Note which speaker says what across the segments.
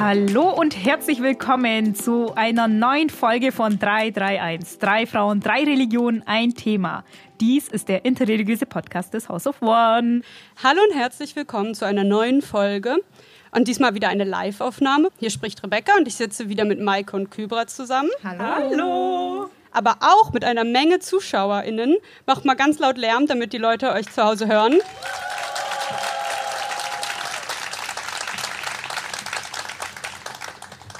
Speaker 1: Hallo und herzlich willkommen zu einer neuen Folge von 331. Drei Frauen, drei Religionen, ein Thema. Dies ist der interreligiöse Podcast des House of One.
Speaker 2: Hallo und herzlich willkommen zu einer neuen Folge. Und diesmal wieder eine Live-Aufnahme. Hier spricht Rebecca und ich sitze wieder mit Maike und Kybra zusammen.
Speaker 1: Hallo. Hallo.
Speaker 2: Aber auch mit einer Menge ZuschauerInnen. Macht mal ganz laut Lärm, damit die Leute euch zu Hause hören.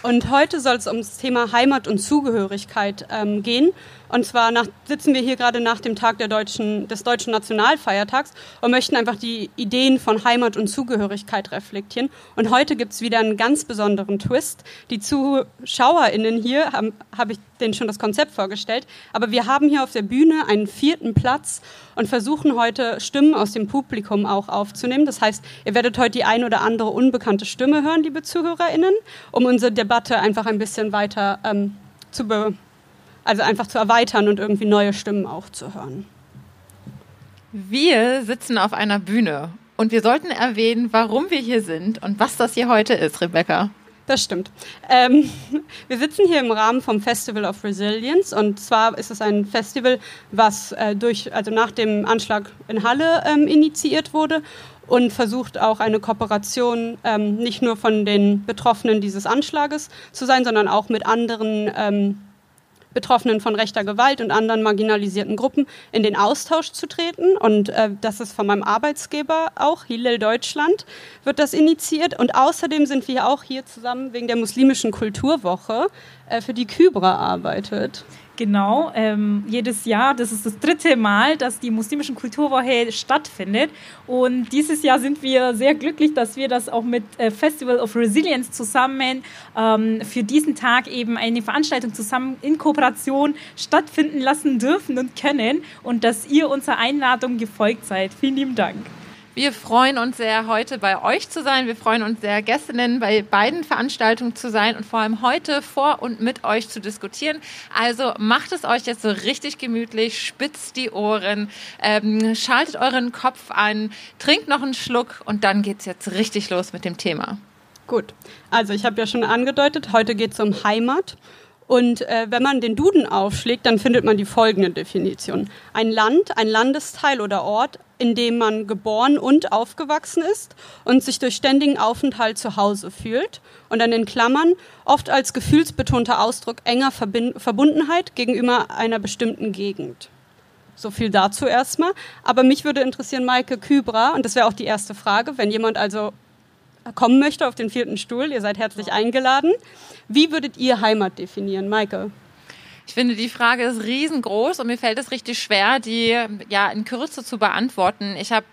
Speaker 2: Und heute soll es ums Thema Heimat und Zugehörigkeit ähm, gehen. Und zwar nach, sitzen wir hier gerade nach dem Tag deutschen, des deutschen Nationalfeiertags und möchten einfach die Ideen von Heimat und Zugehörigkeit reflektieren. Und heute gibt es wieder einen ganz besonderen Twist. Die ZuschauerInnen hier, habe hab ich denen schon das Konzept vorgestellt, aber wir haben hier auf der Bühne einen vierten Platz und versuchen heute Stimmen aus dem Publikum auch aufzunehmen. Das heißt, ihr werdet heute die ein oder andere unbekannte Stimme hören, liebe ZuhörerInnen, um unsere Debatte einfach ein bisschen weiter ähm, zu be also einfach zu erweitern und irgendwie neue Stimmen auch zu hören.
Speaker 3: Wir sitzen auf einer Bühne und wir sollten erwähnen, warum wir hier sind und was das hier heute ist, Rebecca.
Speaker 2: Das stimmt. Ähm, wir sitzen hier im Rahmen vom Festival of Resilience und zwar ist es ein Festival, was äh, durch, also nach dem Anschlag in Halle ähm, initiiert wurde und versucht auch eine Kooperation ähm, nicht nur von den Betroffenen dieses Anschlages zu sein, sondern auch mit anderen ähm, Betroffenen von rechter Gewalt und anderen marginalisierten Gruppen in den Austausch zu treten. Und äh, das ist von meinem Arbeitsgeber auch, Hillel Deutschland, wird das initiiert. Und außerdem sind wir auch hier zusammen wegen der muslimischen Kulturwoche, äh, für die Kybra arbeitet.
Speaker 1: Genau, ähm, jedes Jahr, das ist das dritte Mal, dass die muslimischen Kulturwoche stattfindet. Und dieses Jahr sind wir sehr glücklich, dass wir das auch mit äh, Festival of Resilience zusammen ähm, für diesen Tag eben eine Veranstaltung zusammen in Kooperation stattfinden lassen dürfen und können und dass ihr unserer Einladung gefolgt seid. Vielen lieben Dank.
Speaker 3: Wir freuen uns sehr, heute bei euch zu sein. Wir freuen uns sehr, Gästinnen bei beiden Veranstaltungen zu sein und vor allem heute vor und mit euch zu diskutieren. Also macht es euch jetzt so richtig gemütlich, spitzt die Ohren, ähm, schaltet euren Kopf an, trinkt noch einen Schluck und dann geht es jetzt richtig los mit dem Thema.
Speaker 2: Gut, also ich habe ja schon angedeutet, heute geht es um Heimat. Und äh, wenn man den Duden aufschlägt, dann findet man die folgende Definition. Ein Land, ein Landesteil oder Ort, in dem man geboren und aufgewachsen ist und sich durch ständigen Aufenthalt zu Hause fühlt. Und dann in Klammern oft als gefühlsbetonter Ausdruck enger Verbind Verbundenheit gegenüber einer bestimmten Gegend. So viel dazu erstmal. Aber mich würde interessieren, Maike Kybra, und das wäre auch die erste Frage, wenn jemand also kommen möchte auf den vierten Stuhl, ihr seid herzlich eingeladen. Wie würdet ihr Heimat definieren, Maike?
Speaker 3: Ich finde, die Frage ist riesengroß und mir fällt es richtig schwer, die ja in Kürze zu beantworten. Ich habe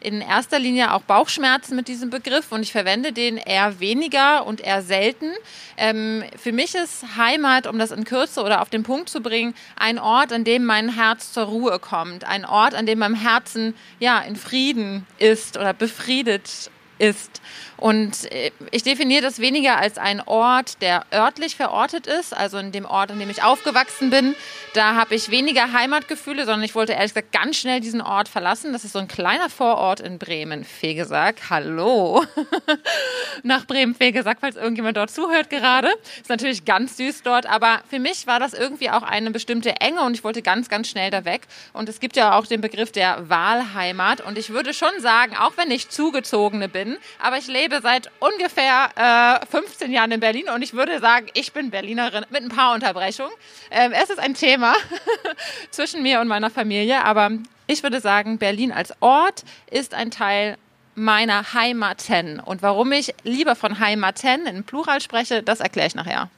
Speaker 3: in erster Linie auch Bauchschmerzen mit diesem Begriff und ich verwende den eher weniger und eher selten. Ähm, für mich ist Heimat, um das in Kürze oder auf den Punkt zu bringen, ein Ort, an dem mein Herz zur Ruhe kommt, ein Ort, an dem mein Herzen ja in Frieden ist oder befriedet ist. Und äh, ich definiere das weniger als ein Ort, der örtlich verortet ist, also in dem Ort, in dem ich aufgewachsen bin. Da habe ich weniger Heimatgefühle, sondern ich wollte ehrlich gesagt ganz schnell diesen Ort verlassen. Das ist so ein kleiner Vorort in Bremen, Fegesack. Hallo. Nach Bremen, Fegesack, falls irgendjemand dort zuhört gerade. Ist natürlich ganz süß dort, aber für mich war das irgendwie auch eine bestimmte Enge und ich wollte ganz, ganz schnell da weg. Und es gibt ja auch den Begriff der Wahlheimat und ich würde schon sagen, auch wenn ich Zugezogene bin, aber ich lebe lebe seit ungefähr äh, 15 Jahren in Berlin und ich würde sagen, ich bin Berlinerin mit ein paar Unterbrechungen. Ähm, es ist ein Thema zwischen mir und meiner Familie, aber ich würde sagen, Berlin als Ort ist ein Teil meiner Heimaten. Und warum ich lieber von Heimaten in Plural spreche, das erkläre ich nachher.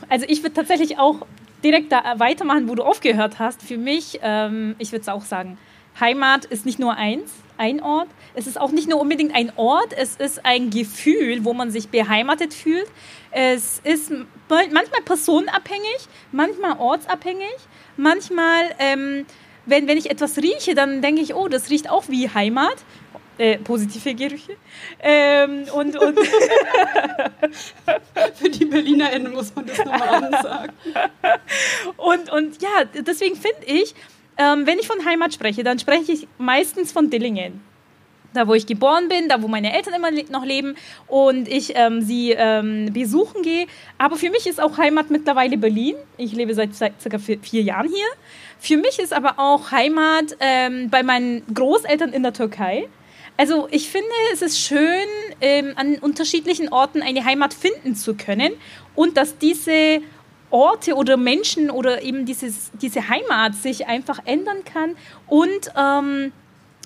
Speaker 1: also ich würde tatsächlich auch direkt da weitermachen, wo du aufgehört hast. Für mich, ähm, ich würde es auch sagen, Heimat ist nicht nur eins, ein Ort. Es ist auch nicht nur unbedingt ein Ort, es ist ein Gefühl, wo man sich beheimatet fühlt. Es ist manchmal personenabhängig, manchmal ortsabhängig, manchmal, ähm, wenn, wenn ich etwas rieche, dann denke ich, oh, das riecht auch wie Heimat. Äh, positive Gerüche. Ähm, und, und
Speaker 2: Für die BerlinerInnen muss man das nochmal sagen.
Speaker 1: und, und ja, deswegen finde ich, ähm, wenn ich von Heimat spreche, dann spreche ich meistens von Dillingen. da wo ich geboren bin, da wo meine Eltern immer noch leben und ich ähm, sie ähm, besuchen gehe. Aber für mich ist auch Heimat mittlerweile Berlin. Ich lebe seit, circa vier Jahren hier. Für mich ist aber auch Heimat ähm, bei meinen Großeltern in der Türkei. Also ich finde, es ist schön, ähm, an unterschiedlichen Orten eine Heimat finden zu können und dass diese Orte oder Menschen oder eben dieses, diese Heimat sich einfach ändern kann und ähm,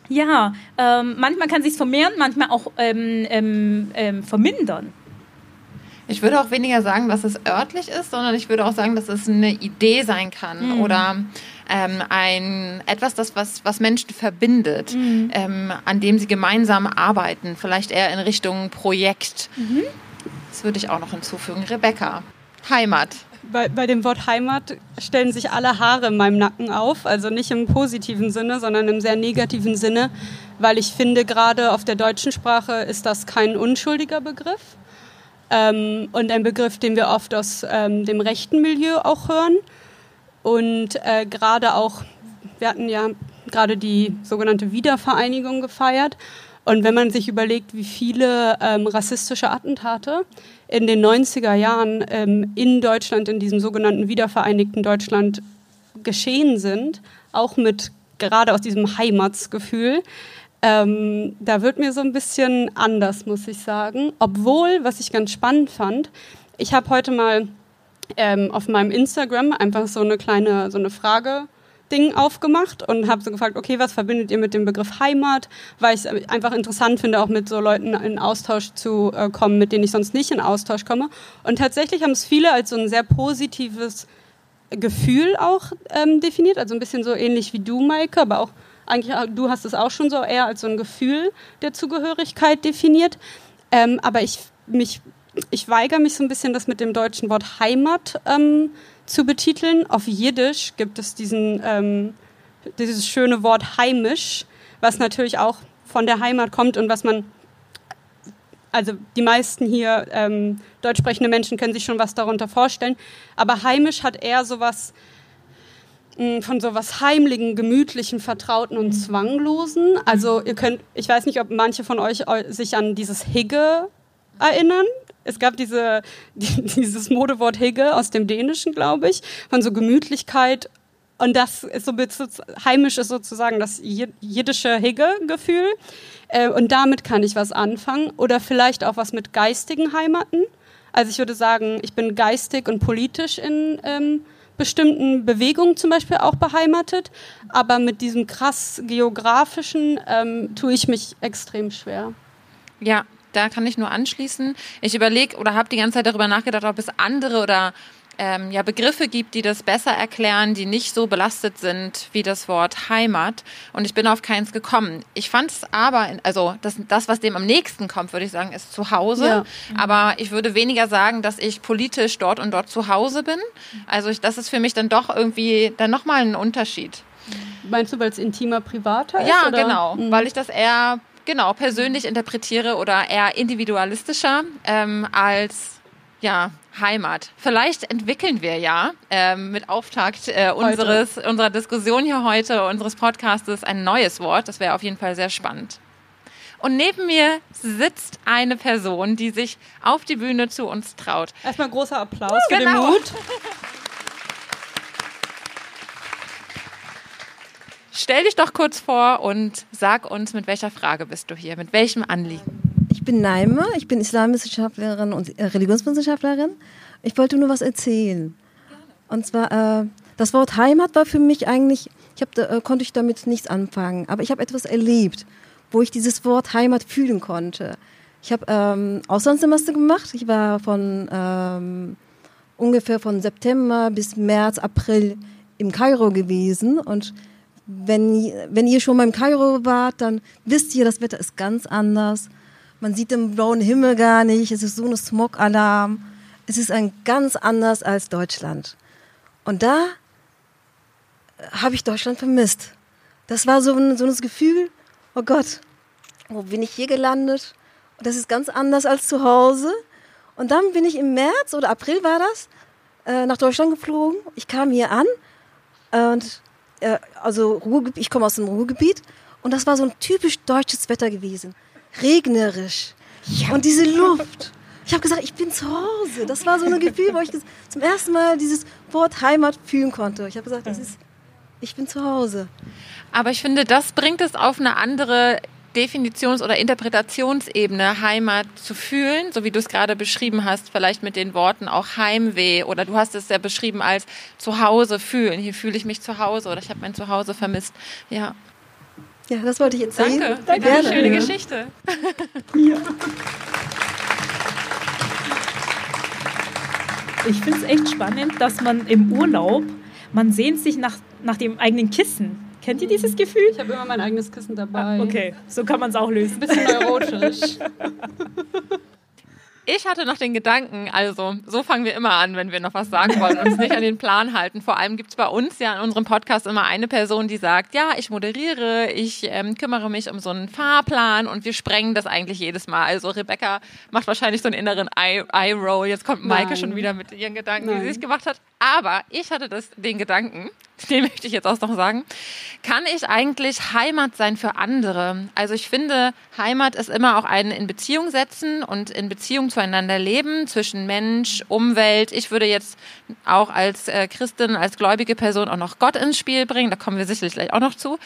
Speaker 1: ja, ähm, manchmal kann sich vermehren, manchmal auch ähm, ähm, ähm, vermindern.
Speaker 3: Ich würde auch weniger sagen, dass es örtlich ist, sondern ich würde auch sagen, dass es eine Idee sein kann mhm. oder ähm, ein etwas, das was, was Menschen verbindet, mhm. ähm, an dem sie gemeinsam arbeiten, vielleicht eher in Richtung Projekt. Mhm. Das würde ich auch noch hinzufügen. Rebecca, Heimat.
Speaker 2: Bei, bei dem Wort Heimat stellen sich alle Haare in meinem Nacken auf, also nicht im positiven Sinne, sondern im sehr negativen Sinne, weil ich finde, gerade auf der deutschen Sprache ist das kein unschuldiger Begriff ähm, und ein Begriff, den wir oft aus ähm, dem rechten Milieu auch hören. Und äh, gerade auch, wir hatten ja gerade die sogenannte Wiedervereinigung gefeiert. Und wenn man sich überlegt, wie viele ähm, rassistische Attentate in den 90er Jahren ähm, in Deutschland, in diesem sogenannten wiedervereinigten Deutschland geschehen sind, auch mit gerade aus diesem Heimatsgefühl, ähm, da wird mir so ein bisschen anders, muss ich sagen. Obwohl, was ich ganz spannend fand, ich habe heute mal ähm, auf meinem Instagram einfach so eine kleine, so eine Frage Ding aufgemacht und habe so gefragt, okay, was verbindet ihr mit dem Begriff Heimat? Weil ich es einfach interessant finde, auch mit so Leuten in Austausch zu äh, kommen, mit denen ich sonst nicht in Austausch komme. Und tatsächlich haben es viele als so ein sehr positives Gefühl auch ähm, definiert, also ein bisschen so ähnlich wie du, Maike, aber auch eigentlich, äh, du hast es auch schon so eher als so ein Gefühl der Zugehörigkeit definiert. Ähm, aber ich mich ich weigere mich so ein bisschen, das mit dem deutschen Wort Heimat ähm, zu betiteln. Auf Jiddisch gibt es diesen, ähm, dieses schöne Wort heimisch, was natürlich auch von der Heimat kommt und was man, also die meisten hier ähm, deutsch sprechende Menschen können sich schon was darunter vorstellen, aber heimisch hat eher sowas mh, hm, von sowas heimlichen, gemütlichen, vertrauten und zwanglosen. Also ihr könnt, ich weiß nicht, ob manche von euch sich an dieses Higge erinnern es gab diese, die, dieses Modewort Higge aus dem Dänischen, glaube ich, von so Gemütlichkeit. Und das ist so heimisch ist sozusagen das jiddische Higge-Gefühl. Äh, und damit kann ich was anfangen. Oder vielleicht auch was mit geistigen Heimaten. Also ich würde sagen, ich bin geistig und politisch in ähm, bestimmten Bewegungen zum Beispiel auch beheimatet. Aber mit diesem krass geografischen ähm, tue ich mich extrem schwer.
Speaker 3: Ja, da kann ich nur anschließen. Ich überlege oder habe die ganze Zeit darüber nachgedacht, ob es andere oder ähm, ja, Begriffe gibt, die das besser erklären, die nicht so belastet sind wie das Wort Heimat. Und ich bin auf keins gekommen. Ich fand es aber, also das, das, was dem am nächsten kommt, würde ich sagen, ist zu Hause. Ja. Aber ich würde weniger sagen, dass ich politisch dort und dort zu Hause bin. Also ich, das ist für mich dann doch irgendwie dann nochmal ein Unterschied.
Speaker 2: Meinst du, weil es intimer, privater ist?
Speaker 3: Ja, oder? genau. Mhm. Weil ich das eher genau persönlich interpretiere oder eher individualistischer ähm, als ja Heimat. Vielleicht entwickeln wir ja ähm, mit Auftakt äh, unseres unserer Diskussion hier heute unseres Podcastes ein neues Wort. Das wäre auf jeden Fall sehr spannend. Und neben mir sitzt eine Person, die sich auf die Bühne zu uns traut.
Speaker 2: Erstmal großer Applaus uh, für genau. den Mut.
Speaker 3: Stell dich doch kurz vor und sag uns, mit welcher Frage bist du hier, mit welchem Anliegen?
Speaker 4: Ich bin Naime, ich bin Islamwissenschaftlerin und Religionswissenschaftlerin. Ich wollte nur was erzählen. Und zwar, äh, das Wort Heimat war für mich eigentlich, ich hab, äh, konnte ich damit nichts anfangen, aber ich habe etwas erlebt, wo ich dieses Wort Heimat fühlen konnte. Ich habe ähm, Auslandssemester gemacht. Ich war von ähm, ungefähr von September bis März, April im Kairo gewesen und wenn, wenn ihr schon mal im Kairo wart, dann wisst ihr, das Wetter ist ganz anders. Man sieht den blauen Himmel gar nicht. Es ist so ein Smog-Alarm. Es ist ein ganz anders als Deutschland. Und da habe ich Deutschland vermisst. Das war so ein, so ein Gefühl, oh Gott, wo bin ich hier gelandet? Und das ist ganz anders als zu Hause. Und dann bin ich im März oder April war das, äh, nach Deutschland geflogen. Ich kam hier an und äh, also Ruhrgebiet, ich komme aus dem Ruhrgebiet Und das war so ein typisch deutsches Wetter gewesen. Regnerisch. Ja. Und diese Luft. Ich habe gesagt, ich bin zu Hause. Das war so ein Gefühl, wo ich zum ersten Mal dieses Wort Heimat fühlen konnte. Ich habe gesagt, das ist, ich bin zu Hause.
Speaker 3: Aber ich finde, das bringt es auf eine andere Definitions- oder Interpretationsebene Heimat zu fühlen, so wie du es gerade beschrieben hast, vielleicht mit den Worten auch Heimweh oder du hast es ja beschrieben als Zuhause fühlen. Hier fühle ich mich zu Hause oder ich habe mein Zuhause vermisst. Ja.
Speaker 4: Ja, das wollte ich jetzt sagen.
Speaker 3: Danke, Danke. für eine schöne Geschichte. Ja.
Speaker 1: Ich finde es echt spannend, dass man im Urlaub, man sehnt sich nach, nach dem eigenen Kissen. Kennt ihr dieses Gefühl?
Speaker 2: Ich habe immer mein eigenes Kissen dabei.
Speaker 1: Ah, okay, so kann man es auch lösen.
Speaker 2: Ein bisschen neurotisch.
Speaker 3: Ich hatte noch den Gedanken, also so fangen wir immer an, wenn wir noch was sagen wollen, uns nicht an den Plan halten. Vor allem gibt es bei uns ja in unserem Podcast immer eine Person, die sagt, ja, ich moderiere, ich ähm, kümmere mich um so einen Fahrplan und wir sprengen das eigentlich jedes Mal. Also Rebecca macht wahrscheinlich so einen inneren Eye-Roll. Jetzt kommt Maike Nein. schon wieder mit ihren Gedanken, Nein. die sie sich gemacht hat. Aber ich hatte das, den Gedanken, den möchte ich jetzt auch noch sagen, kann ich eigentlich Heimat sein für andere? Also ich finde, Heimat ist immer auch ein in Beziehung setzen und in Beziehung zueinander leben zwischen Mensch, Umwelt. Ich würde jetzt auch als äh, Christin, als gläubige Person auch noch Gott ins Spiel bringen. Da kommen wir sicherlich gleich auch noch zu.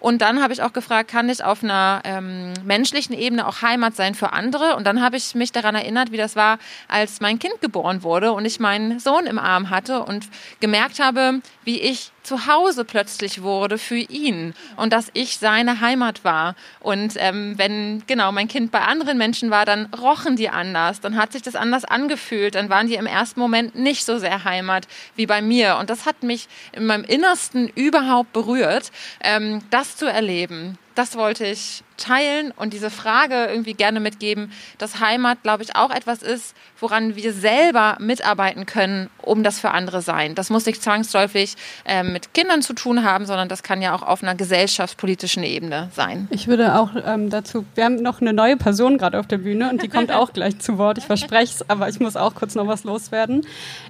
Speaker 3: Und dann habe ich auch gefragt, kann ich auf einer ähm, menschlichen Ebene auch Heimat sein für andere? Und dann habe ich mich daran erinnert, wie das war, als mein Kind geboren wurde und ich meinen Sohn im Arm hatte und gemerkt habe, wie ich zu Hause plötzlich wurde für ihn und dass ich seine Heimat war. Und ähm, wenn genau mein Kind bei anderen Menschen war, dann rochen die anders, dann hat sich das anders angefühlt, dann waren die im ersten Moment nicht so sehr Heimat wie bei mir. Und das hat mich in meinem Innersten überhaupt berührt, ähm, das zu erleben das wollte ich teilen und diese Frage irgendwie gerne mitgeben, dass Heimat, glaube ich, auch etwas ist, woran wir selber mitarbeiten können, um das für andere sein. Das muss nicht zwangsläufig äh, mit Kindern zu tun haben, sondern das kann ja auch auf einer gesellschaftspolitischen Ebene sein.
Speaker 2: Ich würde auch ähm, dazu, wir haben noch eine neue Person gerade auf der Bühne und die kommt auch gleich zu Wort. Ich verspreche es, aber ich muss auch kurz noch was loswerden.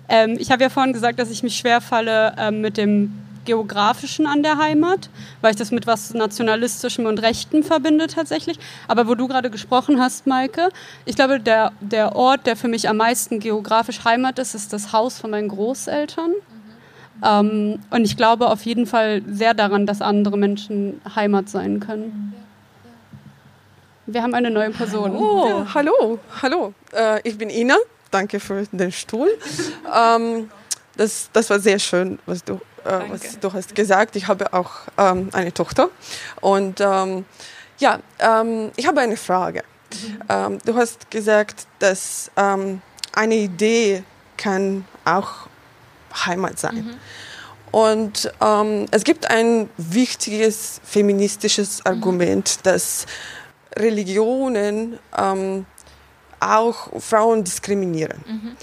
Speaker 2: Ähm, ich habe ja vorhin gesagt, dass ich mich schwer falle ähm, mit dem Geografischen an der Heimat, weil ich das mit was Nationalistischem und Rechten verbinde tatsächlich. Aber wo du gerade gesprochen hast, Maike, ich glaube, der, der Ort, der für mich am meisten geografisch Heimat ist, ist das Haus von meinen Großeltern. Mhm. Ähm, und ich glaube auf jeden Fall sehr daran, dass andere Menschen Heimat sein können. Wir haben eine neue Person.
Speaker 5: Oh, ja. hallo, hallo. Äh, ich bin Ina. Danke für den Stuhl. ähm, das, das war sehr schön, was du äh, was du hast gesagt. Ich habe auch ähm, eine Tochter. Und ähm, ja, ähm, ich habe eine Frage. Mhm. du hast gesagt, dass ähm, eine Idee kann auch Heimat sein. Mhm. Und ähm, es gibt ein wichtiges feministisches mhm. Argument, mhm. dass Religionen ähm, auch Frauen diskriminieren. Mhm.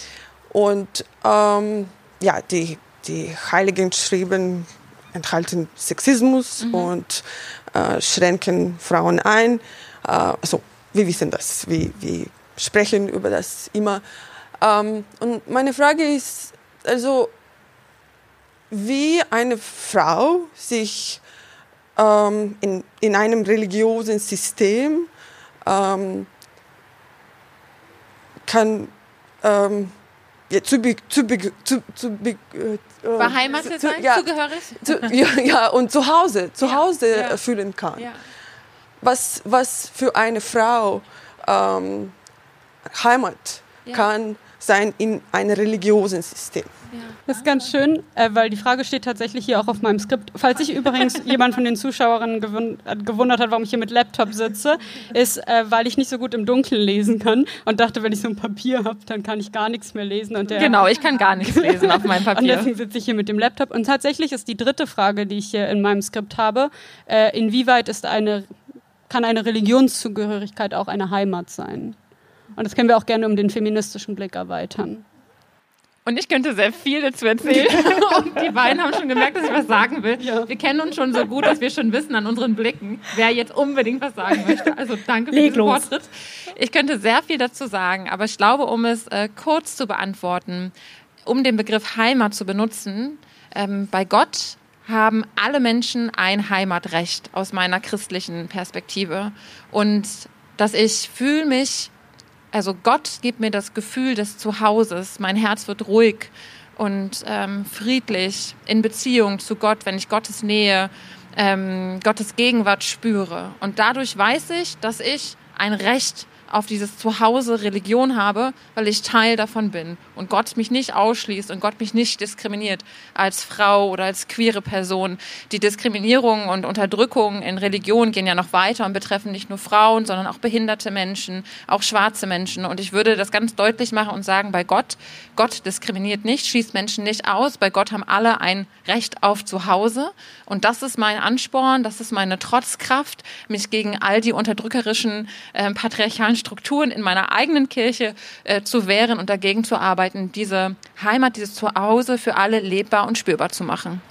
Speaker 5: Und ähm, ja, die die Heiligen Schreiben enthalten Sexismus mhm. und äh, schränken Frauen ein. Äh, also wir wissen das, wir, wir sprechen über das immer. Ähm, und meine Frage ist, also wie eine Frau sich ähm, in, in einem religiösen System ähm, kann ähm, ja, zu, zu, zu, zu äh,
Speaker 3: beheimatet sein,
Speaker 5: ja,
Speaker 3: zugehörig?
Speaker 5: Zu, ja, ja, und zu Hause, zu Hause ja. fühlen kann. Was, was für eine Frau ähm, Heimat kann sein in einem religiösen System.
Speaker 2: Das ist ganz schön, äh, weil die Frage steht tatsächlich hier auch auf meinem Skript. Falls sich übrigens jemand von den Zuschauerinnen äh, gewundert hat, warum ich hier mit Laptop sitze, ist, äh, weil ich nicht so gut im Dunkeln lesen kann und dachte, wenn ich so ein Papier habe, dann kann ich gar nichts mehr lesen. Und
Speaker 3: der genau, ich kann gar nichts lesen auf meinem Papier.
Speaker 2: und deswegen sitze ich hier mit dem Laptop. Und tatsächlich ist die dritte Frage, die ich hier in meinem Skript habe, inwieweit ist eine, kann eine Religionszugehörigkeit auch eine Heimat sein? Und das können wir auch gerne um den feministischen Blick erweitern.
Speaker 3: Und ich könnte sehr viel dazu erzählen. Und die beiden haben schon gemerkt, dass ich was sagen will. Ja. Wir kennen uns schon so gut, dass wir schon wissen an unseren Blicken, wer jetzt unbedingt was sagen möchte. Also danke für den Vortritt. Ich könnte sehr viel dazu sagen, aber ich glaube, um es äh, kurz zu beantworten, um den Begriff Heimat zu benutzen, ähm, bei Gott haben alle Menschen ein Heimatrecht aus meiner christlichen Perspektive. Und dass ich fühle mich, also Gott gibt mir das Gefühl des Zuhauses, mein Herz wird ruhig und ähm, friedlich in Beziehung zu Gott, wenn ich Gottes Nähe, ähm, Gottes Gegenwart spüre. Und dadurch weiß ich, dass ich ein Recht auf dieses Zuhause Religion habe, weil ich Teil davon bin und Gott mich nicht ausschließt und Gott mich nicht diskriminiert als Frau oder als queere Person. Die Diskriminierung und Unterdrückung in Religion gehen ja noch weiter und betreffen nicht nur Frauen, sondern auch behinderte Menschen, auch schwarze Menschen. Und ich würde das ganz deutlich machen und sagen, bei Gott, Gott diskriminiert nicht, schließt Menschen nicht aus. Bei Gott haben alle ein Recht auf Zuhause. Und das ist mein Ansporn, das ist meine Trotzkraft, mich gegen all die unterdrückerischen äh, patriarchalen Strukturen in meiner eigenen Kirche äh, zu wehren und dagegen zu arbeiten, diese Heimat, dieses Zuhause für alle lebbar und spürbar zu machen.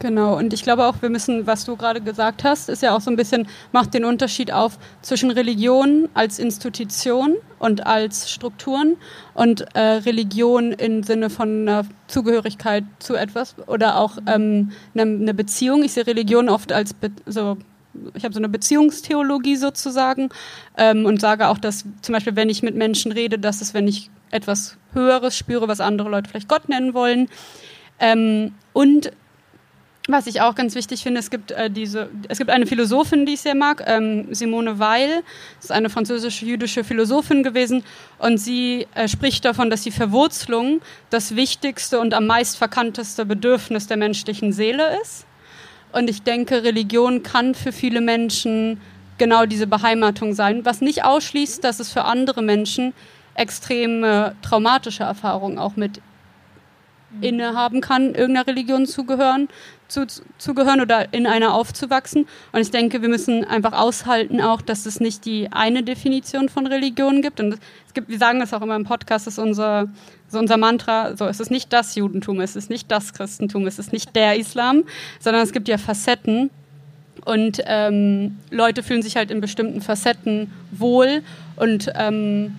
Speaker 2: Genau, und ich glaube auch, wir müssen, was du gerade gesagt hast, ist ja auch so ein bisschen, macht den Unterschied auf zwischen Religion als Institution und als Strukturen und äh, Religion im Sinne von einer Zugehörigkeit zu etwas oder auch ähm, eine, eine Beziehung. Ich sehe Religion oft als Be so ich habe so eine Beziehungstheologie sozusagen ähm, und sage auch, dass zum Beispiel, wenn ich mit Menschen rede, dass es, wenn ich etwas Höheres spüre, was andere Leute vielleicht Gott nennen wollen. Ähm, und was ich auch ganz wichtig finde, es gibt äh, diese, es gibt eine Philosophin, die ich sehr mag, ähm, Simone Weil, das ist eine französische jüdische Philosophin gewesen, und sie äh, spricht davon, dass die Verwurzelung das wichtigste und am meist verkannteste Bedürfnis der menschlichen Seele ist. Und ich denke, Religion kann für viele Menschen genau diese Beheimatung sein, was nicht ausschließt, dass es für andere Menschen extreme traumatische Erfahrungen auch mit innehaben kann, irgendeiner Religion zugehören, zu, zugehören oder in einer aufzuwachsen. Und ich denke, wir müssen einfach aushalten auch, dass es nicht die eine Definition von Religion gibt. Und es gibt, wir sagen das auch immer im Podcast, ist unser, so unser Mantra, so es ist nicht das Judentum, es ist nicht das Christentum, es ist nicht der Islam, sondern es gibt ja Facetten. Und ähm, Leute fühlen sich halt in bestimmten Facetten wohl und ähm,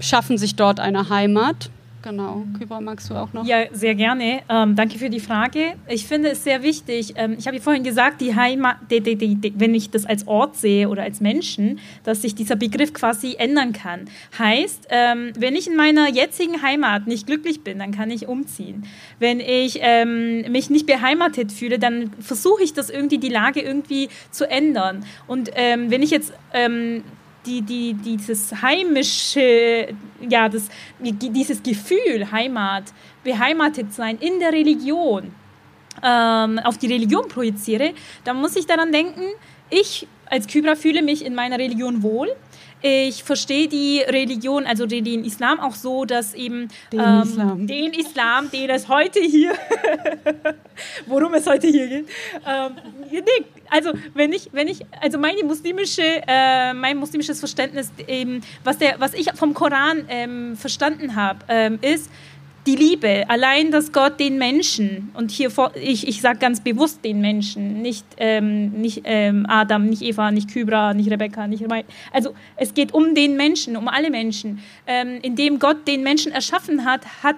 Speaker 2: schaffen sich dort eine Heimat. Genau. Kübra, magst du auch noch?
Speaker 1: Ja, sehr gerne. Ähm, danke für die Frage. Ich finde es sehr wichtig. Ähm, ich habe ja vorhin gesagt, die Heimat, die, die, die, wenn ich das als Ort sehe oder als Menschen, dass sich dieser Begriff quasi ändern kann. Heißt, ähm, wenn ich in meiner jetzigen Heimat nicht glücklich bin, dann kann ich umziehen. Wenn ich ähm, mich nicht beheimatet fühle, dann versuche ich das irgendwie, die Lage irgendwie zu ändern. Und ähm, wenn ich jetzt ähm, die, die, dieses heimische, ja, das, dieses Gefühl, Heimat, beheimatet sein in der Religion, ähm, auf die Religion projiziere, dann muss ich daran denken, ich als Kybra fühle mich in meiner Religion wohl. Ich verstehe die Religion, also den Islam auch so, dass eben
Speaker 2: den, ähm, Islam.
Speaker 1: den Islam, den es heute hier, worum es heute hier geht, ähm, nee, also wenn ich, wenn ich, also meine muslimische, äh, mein muslimisches Verständnis, eben, was der, was ich vom Koran ähm, verstanden habe, ähm, ist, die Liebe, allein dass Gott den Menschen, und hier vor, ich, ich sage ganz bewusst den Menschen, nicht, ähm, nicht ähm, Adam, nicht Eva, nicht Kybra, nicht Rebecca, nicht Rebecca. Also es geht um den Menschen, um alle Menschen. Ähm, indem Gott den Menschen erschaffen hat, hat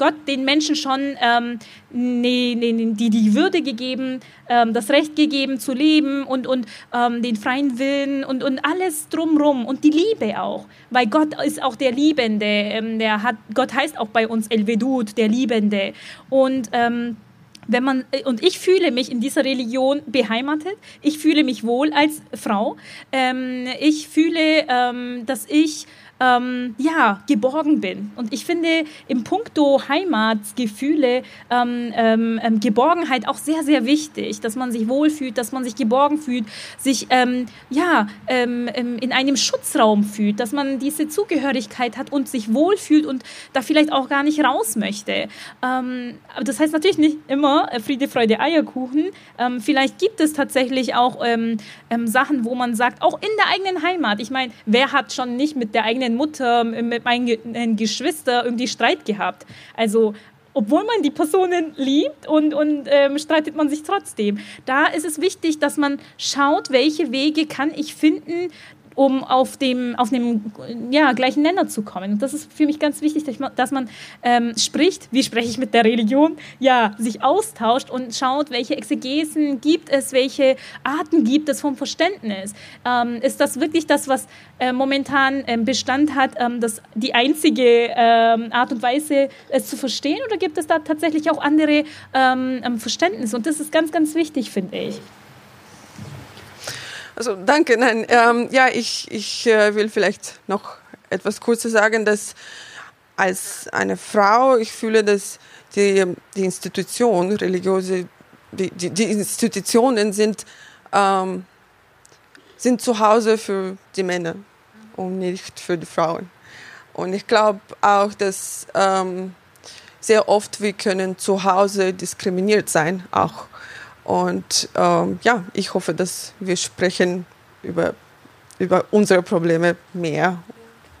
Speaker 1: Gott den Menschen schon ähm, nee, nee, die, die Würde gegeben, ähm, das Recht gegeben zu leben und, und ähm, den freien Willen und, und alles drumrum und die Liebe auch. Weil Gott ist auch der Liebende. Ähm, der hat, Gott heißt auch bei uns El Vedud, der Liebende. Und ähm, wenn man und ich fühle mich in dieser Religion beheimatet. Ich fühle mich wohl als Frau. Ähm, ich fühle, ähm, dass ich ähm, ja, geborgen bin. Und ich finde im Puncto Heimatsgefühle ähm, ähm, ähm, Geborgenheit auch sehr, sehr wichtig, dass man sich wohlfühlt, dass man sich geborgen fühlt, sich ähm, ja, ähm, in einem Schutzraum fühlt, dass man diese Zugehörigkeit hat und sich wohlfühlt und da vielleicht auch gar nicht raus möchte. aber das heißt natürlich nicht immer äh, Friede, Freude, Eierkuchen. vielleicht gibt es tatsächlich auch Sachen, wo man sagt, auch in der eigenen Heimat. Ich meine, wer hat schon nicht mit der eigenen Mutter, mit meinen Geschwistern irgendwie Streit gehabt. Also obwohl man die Personen liebt und, und ähm, streitet man sich trotzdem. Da ist es wichtig, dass man schaut, welche Wege kann ich finden, um auf dem, auf dem ja, gleichen Nenner zu kommen. Und das ist für mich ganz wichtig, dass man, dass man ähm, spricht, wie spreche ich mit der Religion, ja, sich austauscht und schaut, welche Exegesen gibt es, welche Arten gibt es vom Verständnis. Ähm, ist das wirklich das, was äh, momentan ähm, Bestand hat, ähm, das die einzige ähm, Art und Weise, es zu verstehen, oder gibt es da tatsächlich auch andere ähm, Verständnisse? Und das ist ganz, ganz wichtig, finde ich.
Speaker 5: Also danke. Nein, ähm, ja, ich, ich äh, will vielleicht noch etwas Kurzes sagen, dass als eine Frau, ich fühle, dass die, die Institution, religiöse, die, die, die Institutionen sind, ähm, sind zu Hause für die Männer und nicht für die Frauen. Und ich glaube auch, dass ähm, sehr oft wir können zu Hause diskriminiert sein auch und ähm, ja, ich hoffe, dass wir sprechen über, über unsere Probleme mehr.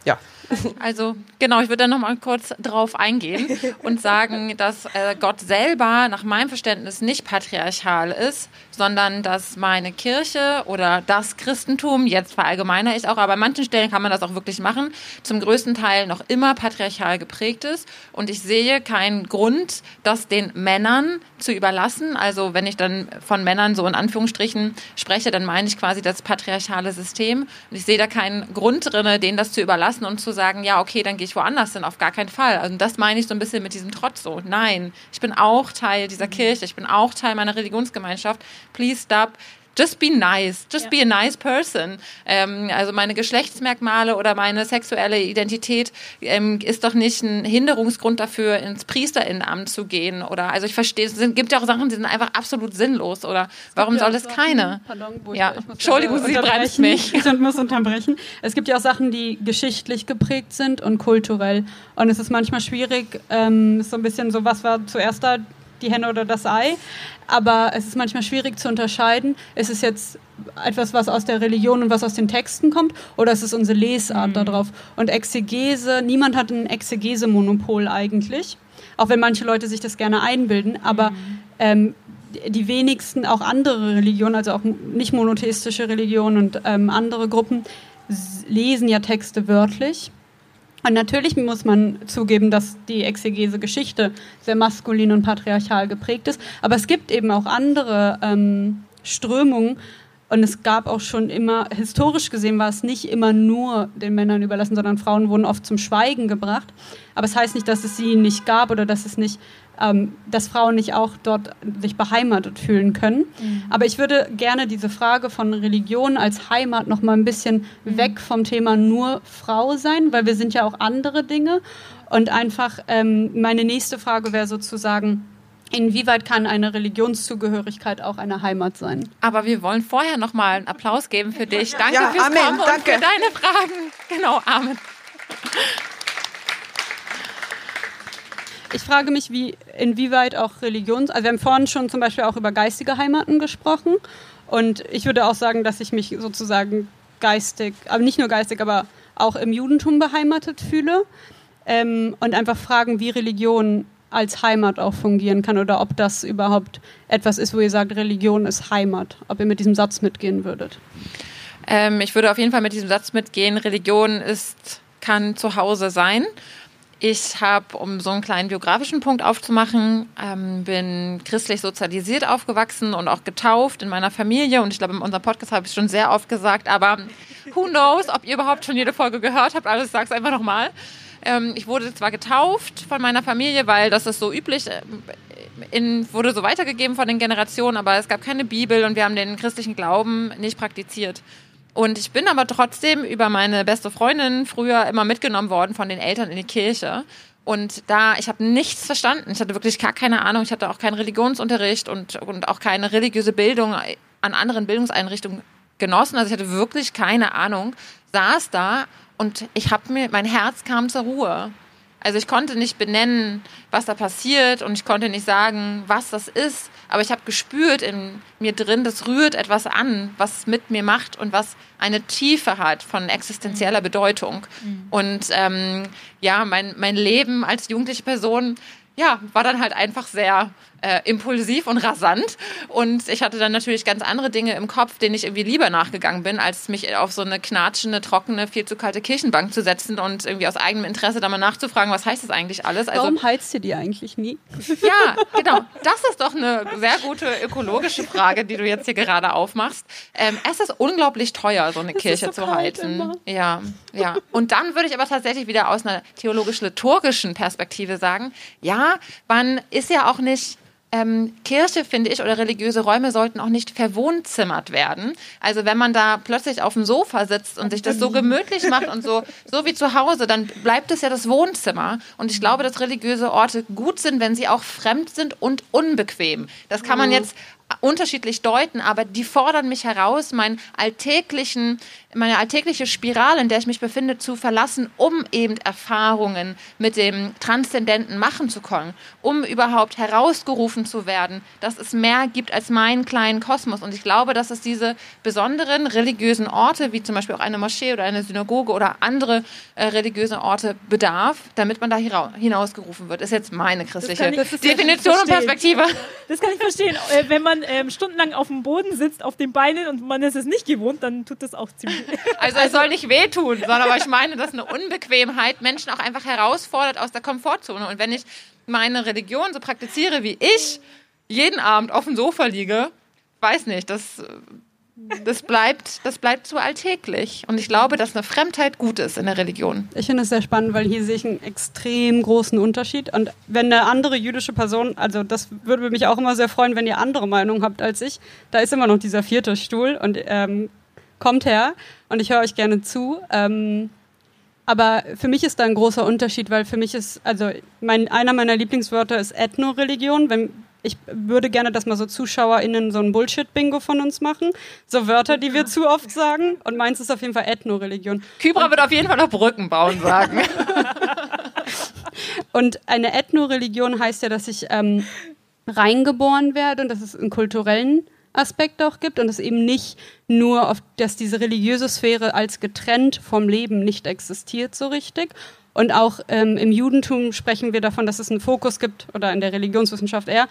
Speaker 5: Ja.
Speaker 3: Also genau, ich würde da noch mal kurz drauf eingehen und sagen, dass äh, Gott selber nach meinem Verständnis nicht patriarchal ist, sondern dass meine Kirche oder das Christentum, jetzt verallgemeiner ich auch, aber an manchen Stellen kann man das auch wirklich machen, zum größten Teil noch immer patriarchal geprägt ist. Und ich sehe keinen Grund, das den Männern zu überlassen. Also wenn ich dann von Männern so in Anführungsstrichen spreche, dann meine ich quasi das patriarchale System. Und ich sehe da keinen Grund drin, denen das zu überlassen und zu sagen, ja, okay, dann gehe ich woanders hin. Auf gar keinen Fall. Also das meine ich so ein bisschen mit diesem Trotz so. Nein, ich bin auch Teil dieser Kirche. Ich bin auch Teil meiner Religionsgemeinschaft please stop just be nice, just ja. be a nice person. Ähm, also meine Geschlechtsmerkmale oder meine sexuelle Identität ähm, ist doch nicht ein Hinderungsgrund dafür, ins Priesterinnenamt zu gehen. Oder also ich verstehe, es sind, gibt ja auch Sachen, die sind einfach absolut sinnlos. Oder warum soll es keine? Pardon, ja, ich, Entschuldigung, Sie bremst mich.
Speaker 2: Ich muss unterbrechen. Es gibt ja auch Sachen, die geschichtlich geprägt sind und kulturell. Und es ist manchmal schwierig, ähm, so ein bisschen so, was war zuerst da, die Henne oder das Ei. Aber es ist manchmal schwierig zu unterscheiden. Ist es jetzt etwas, was aus der Religion und was aus den Texten kommt, oder ist es unsere Lesart mhm. darauf? Und Exegese, niemand hat ein Exegese-Monopol eigentlich, auch wenn manche Leute sich das gerne einbilden, aber mhm. ähm, die wenigsten, auch andere Religionen, also auch nicht monotheistische Religionen und ähm, andere Gruppen, lesen ja Texte wörtlich und natürlich muss man zugeben, dass die Exegese-Geschichte sehr maskulin und patriarchal geprägt ist. Aber es gibt eben auch andere ähm, Strömungen. Und es gab auch schon immer, historisch gesehen war es nicht immer nur den Männern überlassen, sondern Frauen wurden oft zum Schweigen gebracht. Aber es heißt nicht, dass es sie nicht gab oder dass es nicht ähm, dass Frauen nicht auch dort sich beheimatet fühlen können. Mhm. Aber ich würde gerne diese Frage von Religion als Heimat noch mal ein bisschen mhm. weg vom Thema nur Frau sein, weil wir sind ja auch andere Dinge. Und einfach ähm, meine nächste Frage wäre sozusagen, Inwieweit kann eine Religionszugehörigkeit auch eine Heimat sein?
Speaker 3: Aber wir wollen vorher noch mal einen Applaus geben für dich. Danke ja, fürs Amen, Kommen danke. und für deine Fragen. Genau, Amen.
Speaker 2: Ich frage mich, wie, inwieweit auch Religions... Also wir haben vorhin schon zum Beispiel auch über geistige Heimaten gesprochen. Und ich würde auch sagen, dass ich mich sozusagen geistig, aber nicht nur geistig, aber auch im Judentum beheimatet fühle. Ähm, und einfach fragen, wie Religion als Heimat auch fungieren kann oder ob das überhaupt etwas ist, wo ihr sagt, Religion ist Heimat. Ob ihr mit diesem Satz mitgehen würdet.
Speaker 3: Ähm, ich würde auf jeden Fall mit diesem Satz mitgehen, Religion ist, kann zu Hause sein. Ich habe, um so einen kleinen biografischen Punkt aufzumachen, ähm, bin christlich sozialisiert aufgewachsen und auch getauft in meiner Familie. Und ich glaube, in unserem Podcast habe ich schon sehr oft gesagt, aber who knows, ob ihr überhaupt schon jede Folge gehört habt. Also ich sage es einfach nochmal. Ähm, ich wurde zwar getauft von meiner Familie, weil das ist so üblich, äh, in, wurde so weitergegeben von den Generationen, aber es gab keine Bibel und wir haben den christlichen Glauben nicht praktiziert. Und ich bin aber trotzdem über meine beste Freundin früher immer mitgenommen worden von den Eltern in die Kirche. Und da, ich habe nichts verstanden. Ich hatte wirklich gar keine Ahnung. Ich hatte auch keinen Religionsunterricht und, und auch keine religiöse Bildung an anderen Bildungseinrichtungen genossen. Also ich hatte wirklich keine Ahnung. Saß da und ich habe mir, mein Herz kam zur Ruhe. Also ich konnte nicht benennen, was da passiert und ich konnte nicht sagen, was das ist, aber ich habe gespürt in mir drin, das rührt etwas an, was es mit mir macht und was eine Tiefe hat von existenzieller Bedeutung. Mhm. Und ähm, ja, mein, mein Leben als jugendliche Person ja, war dann halt einfach sehr äh, impulsiv und rasant. Und ich hatte dann natürlich ganz andere Dinge im Kopf, denen ich irgendwie lieber nachgegangen bin, als mich auf so eine knatschende, trockene, viel zu kalte Kirchenbank zu setzen und irgendwie aus eigenem Interesse da mal nachzufragen, was heißt das eigentlich alles?
Speaker 2: Also, Warum heizt ihr die eigentlich nie?
Speaker 3: Ja, genau. Das ist doch eine sehr gute ökologische Frage, die du jetzt hier gerade aufmachst. Ähm, es ist unglaublich teuer, so eine das Kirche so zu heizen. Immer. Ja, ja. Und dann würde ich aber tatsächlich wieder aus einer theologisch-liturgischen Perspektive sagen, ja, man ist ja auch nicht ähm, Kirche, finde ich, oder religiöse Räume sollten auch nicht verwohnzimmert werden. Also wenn man da plötzlich auf dem Sofa sitzt und sich das so gemütlich macht und so, so wie zu Hause, dann bleibt es ja das Wohnzimmer. Und ich glaube, dass religiöse Orte gut sind, wenn sie auch fremd sind und unbequem. Das kann man mhm. jetzt unterschiedlich deuten, aber die fordern mich heraus, meinen alltäglichen meine alltägliche Spirale, in der ich mich befinde, zu verlassen, um eben Erfahrungen mit dem Transzendenten machen zu können, um überhaupt herausgerufen zu werden, dass es mehr gibt als meinen kleinen Kosmos. Und ich glaube, dass es diese besonderen religiösen Orte, wie zum Beispiel auch eine Moschee oder eine Synagoge oder andere äh, religiöse Orte bedarf, damit man da hinausgerufen wird. Ist jetzt meine christliche Definition und Perspektive.
Speaker 1: Das kann ich verstehen. Äh, wenn man ähm, stundenlang auf dem Boden sitzt, auf den Beinen und man ist es nicht gewohnt, dann tut das auch ziemlich
Speaker 3: also es soll nicht wehtun, sondern aber ich meine, dass eine Unbequemheit Menschen auch einfach herausfordert aus der Komfortzone. Und wenn ich meine Religion so praktiziere wie ich, jeden Abend auf dem Sofa liege, weiß nicht, das, das, bleibt, das bleibt zu alltäglich. Und ich glaube, dass eine Fremdheit gut ist in der Religion.
Speaker 2: Ich finde es sehr spannend, weil hier sehe ich einen extrem großen Unterschied. Und wenn eine andere jüdische Person, also das würde mich auch immer sehr freuen, wenn ihr andere Meinung habt als ich, da ist immer noch dieser vierte Stuhl und ähm, kommt her und ich höre euch gerne zu. Ähm, aber für mich ist da ein großer Unterschied, weil für mich ist, also mein, einer meiner Lieblingswörter ist Ethno-Religion. Wenn, ich würde gerne, dass mal so ZuschauerInnen so ein Bullshit-Bingo von uns machen. So Wörter, die wir zu oft sagen. Und meins ist auf jeden Fall Ethno-Religion.
Speaker 3: Kybra und wird auf jeden Fall noch Brücken bauen sagen.
Speaker 2: und eine Ethno-Religion heißt ja, dass ich ähm, reingeboren werde und dass es einen kulturellen Aspekt auch gibt und es eben nicht nur, auf, dass diese religiöse Sphäre als getrennt vom Leben nicht existiert so richtig. Und auch ähm, im Judentum sprechen wir davon, dass es einen Fokus gibt, oder in der Religionswissenschaft eher,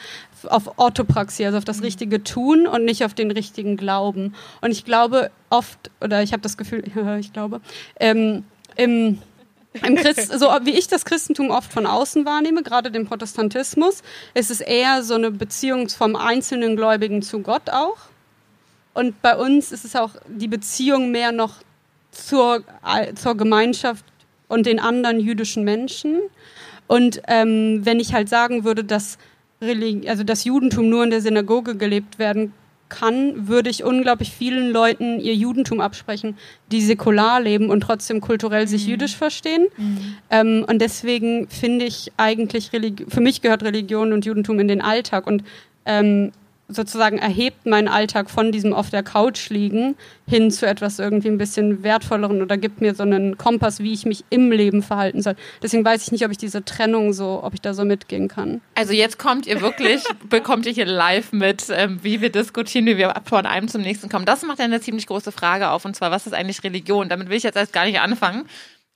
Speaker 2: auf Orthopraxie, also auf das mhm. richtige Tun und nicht auf den richtigen Glauben. Und ich glaube oft, oder ich habe das Gefühl, ich glaube, ähm, im im Christ, so wie ich das Christentum oft von außen wahrnehme, gerade den Protestantismus, ist es eher so eine Beziehung vom einzelnen Gläubigen zu Gott auch. Und bei uns ist es auch die Beziehung mehr noch zur, zur Gemeinschaft und den anderen jüdischen Menschen. Und ähm, wenn ich halt sagen würde, dass, Religi also das Judentum nur in der Synagoge gelebt werden kann, würde ich unglaublich vielen Leuten ihr Judentum absprechen, die säkular leben und trotzdem kulturell sich mhm. jüdisch verstehen. Mhm. Ähm, und deswegen finde ich eigentlich, Religi für mich gehört Religion und Judentum in den Alltag. Und ähm, sozusagen erhebt meinen Alltag von diesem auf der Couch liegen hin zu etwas irgendwie ein bisschen wertvolleren oder gibt mir so einen Kompass, wie ich mich im Leben verhalten soll. Deswegen weiß ich nicht, ob ich diese Trennung so, ob ich da so mitgehen kann.
Speaker 3: Also jetzt kommt ihr wirklich, bekommt ihr hier live mit, ähm, wie wir diskutieren, wie wir von einem zum nächsten kommen. Das macht ja eine ziemlich große Frage auf und zwar, was ist eigentlich Religion? Damit will ich jetzt erst gar nicht anfangen.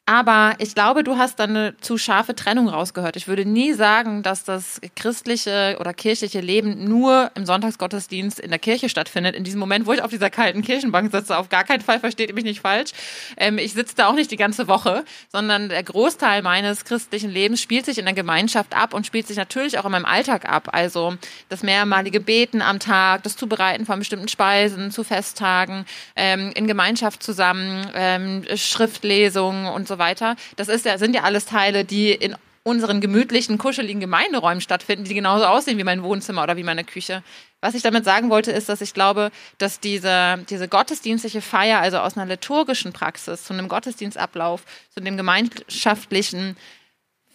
Speaker 3: Aber ich glaube, du hast dann eine zu scharfe Trennung rausgehört. Ich würde nie sagen, dass das christliche oder kirchliche Leben nur im Sonntagsgottesdienst in der Kirche stattfindet. In diesem Moment, wo ich auf dieser kalten Kirchenbank sitze, auf gar keinen Fall versteht ihr mich nicht falsch. Ähm, ich sitze da auch nicht die ganze Woche, sondern der Großteil meines christlichen Lebens spielt sich in der Gemeinschaft ab und spielt sich natürlich auch in meinem Alltag ab. Also das mehrmalige Beten am Tag, das Zubereiten von bestimmten Speisen zu Festtagen, ähm, in Gemeinschaft zusammen, ähm, Schriftlesungen und so so weiter. Das ist ja, sind ja alles Teile, die in unseren gemütlichen, kuscheligen Gemeinderäumen stattfinden, die genauso aussehen wie mein Wohnzimmer oder wie meine Küche. Was ich damit sagen wollte, ist, dass ich glaube, dass diese, diese gottesdienstliche Feier, also aus einer liturgischen Praxis zu einem Gottesdienstablauf, zu dem gemeinschaftlichen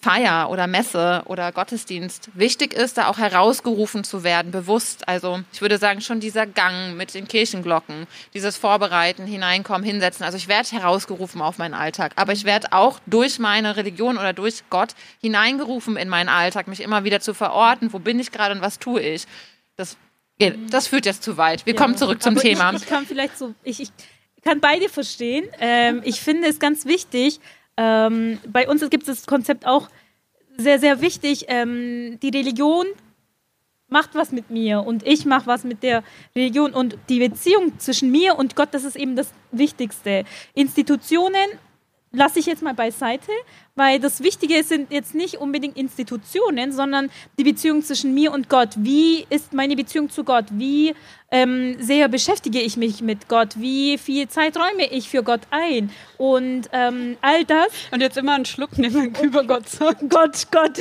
Speaker 3: Feier oder Messe oder Gottesdienst wichtig ist, da auch herausgerufen zu werden, bewusst. Also ich würde sagen, schon dieser Gang mit den Kirchenglocken, dieses Vorbereiten, hineinkommen, hinsetzen. Also ich werde herausgerufen auf meinen Alltag, aber ich werde auch durch meine Religion oder durch Gott hineingerufen in meinen Alltag, mich immer wieder zu verorten, wo bin ich gerade und was tue ich. Das, das führt jetzt zu weit. Wir ja, kommen zurück zum Thema.
Speaker 1: Ich, ich, kann vielleicht so, ich, ich kann beide verstehen. Ähm, ich finde es ganz wichtig, ähm, bei uns gibt es das Konzept auch sehr, sehr wichtig. Ähm, die Religion macht was mit mir und ich mache was mit der Religion und die Beziehung zwischen mir und Gott, das ist eben das Wichtigste. Institutionen lasse ich jetzt mal beiseite, weil das Wichtige sind jetzt nicht unbedingt Institutionen, sondern die Beziehung zwischen mir und Gott. Wie ist meine Beziehung zu Gott? Wie ähm, sehr beschäftige ich mich mit Gott? Wie viel Zeit räume ich für Gott ein? Und ähm, all das.
Speaker 2: Und jetzt immer einen Schluck nehmen über Gott.
Speaker 1: Gott, Gott.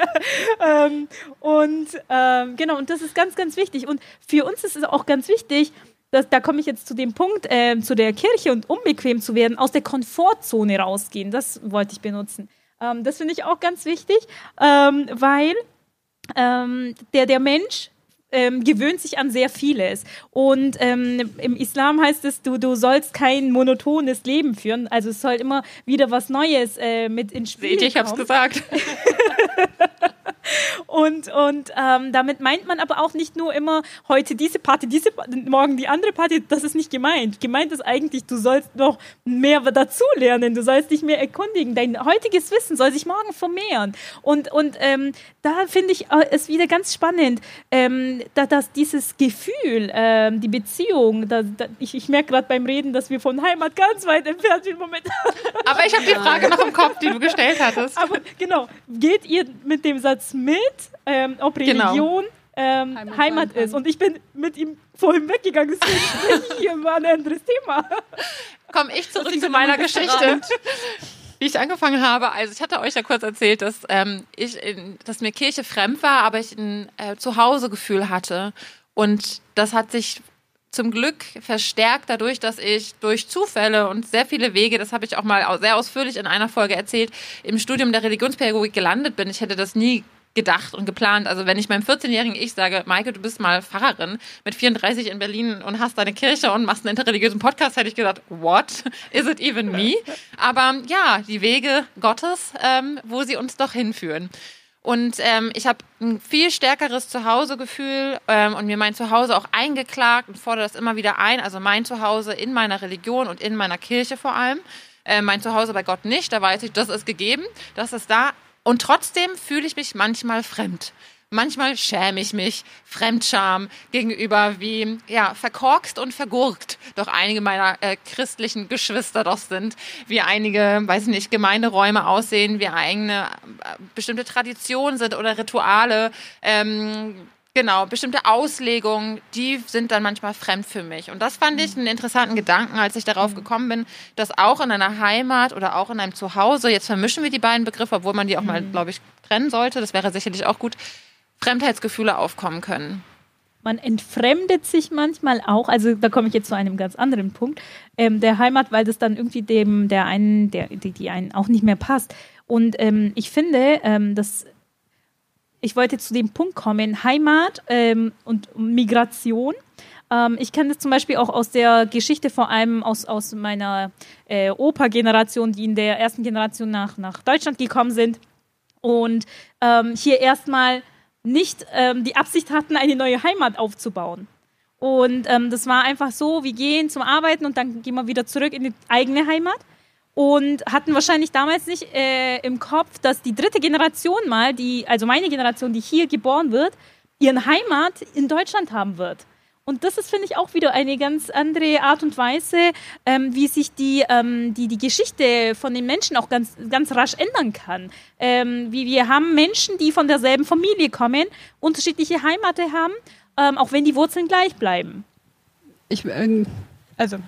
Speaker 1: ähm, und ähm, genau, und das ist ganz, ganz wichtig. Und für uns ist es auch ganz wichtig, das, da komme ich jetzt zu dem Punkt, äh, zu der Kirche und unbequem zu werden, aus der Komfortzone rausgehen. Das wollte ich benutzen. Ähm, das finde ich auch ganz wichtig, ähm, weil ähm, der, der Mensch ähm, gewöhnt sich an sehr vieles. Und ähm, im Islam heißt es, du, du sollst kein monotones Leben führen. Also es soll immer wieder was Neues äh, mit ins Spiel
Speaker 3: Seht ihr, ich hab's gesagt.
Speaker 1: und und ähm, damit meint man aber auch nicht nur immer heute diese Party, diese morgen die andere Party. Das ist nicht gemeint. Gemeint ist eigentlich, du sollst noch mehr dazu lernen. Du sollst dich mehr erkundigen. Dein heutiges Wissen soll sich morgen vermehren. Und und ähm, da finde ich äh, es wieder ganz spannend, ähm, da, dass dieses Gefühl, ähm, die Beziehung. Da, da, ich, ich merke gerade beim Reden, dass wir von Heimat ganz weit entfernt sind momentan.
Speaker 3: Aber ich habe die Frage noch im Kopf, die du gestellt hattest.
Speaker 1: Aber genau, geht ihr mit dem Satz mit, ähm, ob
Speaker 3: Genau.
Speaker 1: Religion ähm,
Speaker 2: Heimat
Speaker 1: Heimat, ist? Und ich bin mit ihm vorhin weggegangen, deswegen spreche ich hier über ein anderes Thema.
Speaker 3: komme ich zurück zu meiner Geschichte. Wie ich angefangen habe, also ich hatte euch ja kurz erzählt, dass ähm, ich, in, dass mir Kirche fremd war, aber ich ein äh, Zuhausegefühl hatte und das hat sich zum Glück verstärkt dadurch, dass ich durch Zufälle und sehr viele Wege, das habe ich auch mal sehr ausführlich in einer Folge erzählt, im Studium der Religionspädagogik gelandet bin. Ich hätte das nie gedacht und geplant. Also wenn ich meinem 14-jährigen Ich sage, Maike, du bist mal Pfarrerin mit 34 in Berlin und hast deine Kirche und machst einen interreligiösen Podcast, hätte ich gesagt, what? Is it even me? Aber ja, die Wege Gottes, ähm, wo sie uns doch hinführen. Und ähm, ich habe ein viel stärkeres Zuhausegefühl ähm, und mir mein Zuhause auch eingeklagt und fordere das immer wieder ein. Also mein Zuhause in meiner Religion und in meiner Kirche vor allem. Äh, mein Zuhause bei Gott nicht. Da weiß ich, das ist gegeben, das ist da. Und trotzdem fühle ich mich manchmal fremd. Manchmal schäme ich mich, Fremdscham gegenüber, wie ja verkorkst und vergurkt doch einige meiner äh, christlichen Geschwister doch sind, wie einige, weiß ich nicht, Gemeinderäume aussehen, wie eigene äh, bestimmte Traditionen sind oder Rituale. Ähm, Genau, bestimmte Auslegungen, die sind dann manchmal fremd für mich. Und das fand ich einen interessanten Gedanken, als ich darauf gekommen bin, dass auch in einer Heimat oder auch in einem Zuhause, jetzt vermischen wir die beiden Begriffe, obwohl man die auch mal, glaube ich, trennen sollte, das wäre sicherlich auch gut, Fremdheitsgefühle aufkommen können.
Speaker 1: Man entfremdet sich manchmal auch, also da komme ich jetzt zu einem ganz anderen Punkt, ähm, der Heimat, weil das dann irgendwie dem, der einen, der, die, die einen auch nicht mehr passt. Und ähm, ich finde, ähm, dass ich wollte zu dem Punkt kommen, Heimat ähm, und Migration. Ähm, ich kenne das zum Beispiel auch aus der Geschichte, vor allem aus, aus meiner äh, Opa-Generation, die in der ersten Generation nach, nach Deutschland gekommen sind und ähm, hier erstmal nicht ähm, die Absicht hatten, eine neue Heimat aufzubauen. Und ähm, das war einfach so, wir gehen zum Arbeiten und dann gehen wir wieder zurück in die eigene Heimat und hatten wahrscheinlich damals nicht äh, im Kopf, dass die dritte Generation mal, die, also meine Generation, die hier geboren wird, ihren Heimat in Deutschland haben wird. Und das ist, finde ich, auch wieder eine ganz andere Art und Weise, ähm, wie sich die, ähm, die, die Geschichte von den Menschen auch ganz, ganz rasch ändern kann. Ähm, wie wir haben Menschen, die von derselben Familie kommen, unterschiedliche Heimate haben, ähm, auch wenn die Wurzeln gleich bleiben.
Speaker 2: ich, ähm, also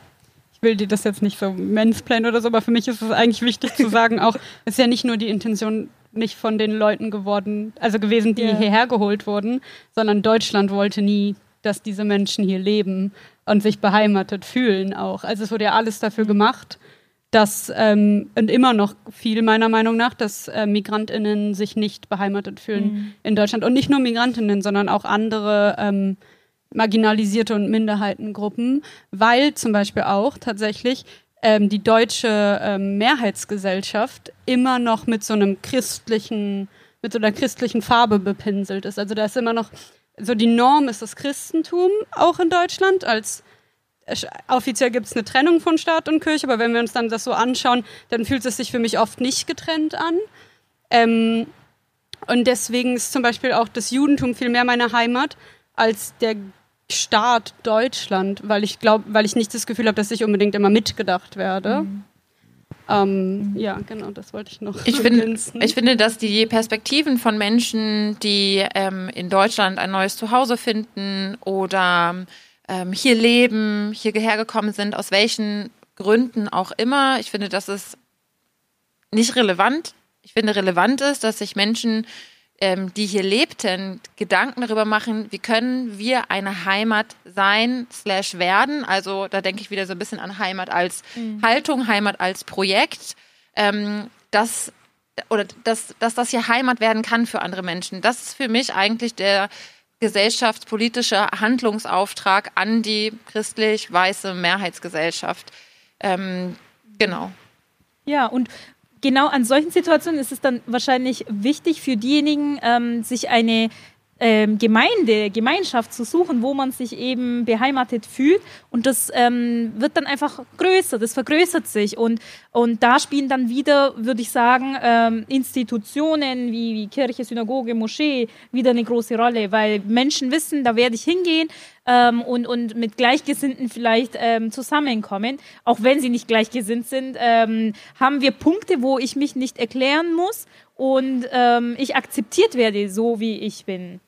Speaker 2: ich will dir das jetzt nicht so mansplainen oder so, aber für mich ist es eigentlich wichtig zu sagen, auch, es ist ja nicht nur die Intention nicht von den Leuten geworden, also gewesen, die
Speaker 1: Ja.
Speaker 2: hierher geholt wurden, sondern Deutschland wollte nie, dass diese Menschen hier leben und sich beheimatet fühlen auch. Also es wurde ja alles dafür gemacht, dass ähm, und immer noch viel meiner Meinung nach, dass äh, Migrantinnen sich nicht beheimatet fühlen in Deutschland und nicht nur Migrantinnen, sondern auch andere ähm, marginalisierte und Minderheitengruppen, weil zum Beispiel auch tatsächlich ähm, die deutsche ähm, Mehrheitsgesellschaft immer noch mit so einem christlichen, mit so einer christlichen Farbe bepinselt ist. Also da ist immer noch, so die Norm ist das Christentum auch in Deutschland als offiziell gibt es eine Trennung von Staat und Kirche, aber wenn wir uns dann das so anschauen, dann fühlt es sich für mich oft nicht getrennt an. Ähm, Und deswegen ist zum Beispiel auch das Judentum viel mehr meine Heimat als der Staat Deutschland, weil ich glaube, weil ich nicht das Gefühl habe, dass ich unbedingt immer mitgedacht werde. Mhm. Ähm, ja, genau, das wollte ich noch.
Speaker 3: Ich, find, ich finde, dass die Perspektiven von Menschen, die ähm, in Deutschland ein neues Zuhause finden oder ähm, hier leben, hierher gekommen sind, aus welchen Gründen auch immer, ich finde, das ist nicht relevant. Ich finde, relevant ist, dass sich Menschen ähm, die hier lebten, Gedanken darüber machen, wie können wir eine Heimat sein, slash werden. Also da denke ich wieder so ein bisschen an Heimat als mhm. Haltung, Heimat als Projekt. Ähm, dass, oder dass, dass das hier Heimat werden kann für andere Menschen. Das ist für mich eigentlich der gesellschaftspolitische Handlungsauftrag an die christlich-weiße Mehrheitsgesellschaft. Ähm, genau.
Speaker 1: Ja, und genau an solchen Situationen ist es dann wahrscheinlich wichtig für diejenigen, ähm, sich eine ähm, Gemeinde, Gemeinschaft zu suchen, wo man sich eben beheimatet fühlt. Und das ähm, wird dann einfach größer, das vergrößert sich. Und, und da spielen dann wieder, würde ich sagen, ähm, Institutionen wie, wie Kirche, Synagoge, Moschee wieder eine große Rolle, weil Menschen wissen, da werde ich hingehen, ähm, und, und mit Gleichgesinnten vielleicht ähm, zusammenkommen. Auch wenn sie nicht gleichgesinnt sind, ähm, haben wir Punkte, wo ich mich nicht erklären muss und ähm, ich akzeptiert werde, so wie ich bin.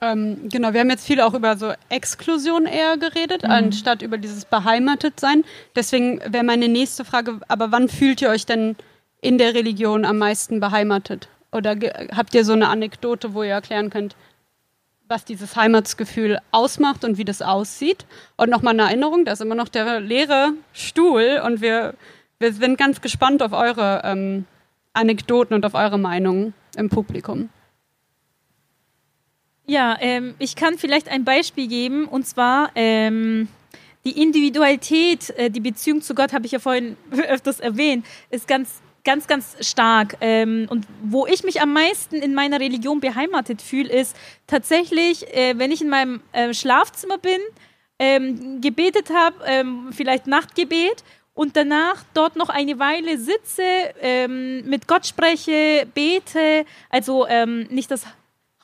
Speaker 2: Ähm, genau, wir haben jetzt viel auch über so Exklusion eher geredet, mhm. anstatt über dieses Beheimatetsein. Deswegen wäre meine nächste Frage, aber wann fühlt ihr euch denn in der Religion am meisten beheimatet? Oder habt ihr so eine Anekdote, wo ihr erklären könnt, was dieses Heimatsgefühl ausmacht und wie das aussieht. Und nochmal eine Erinnerung, da ist immer noch der leere Stuhl und wir, wir sind ganz gespannt auf eure ähm, Anekdoten und auf eure Meinungen im Publikum.
Speaker 1: Ja, ähm, ich kann vielleicht ein Beispiel geben und zwar ähm, die Individualität, äh, die Beziehung zu Gott, habe ich ja vorhin öfters erwähnt, ist ganz ganz, ganz stark. Ähm, und wo ich mich am meisten in meiner Religion beheimatet fühle, ist tatsächlich, äh, wenn ich in meinem äh, Schlafzimmer bin, ähm, gebetet habe, ähm, vielleicht Nachtgebet und danach dort noch eine Weile sitze, ähm, mit Gott spreche, bete, also ähm, nicht das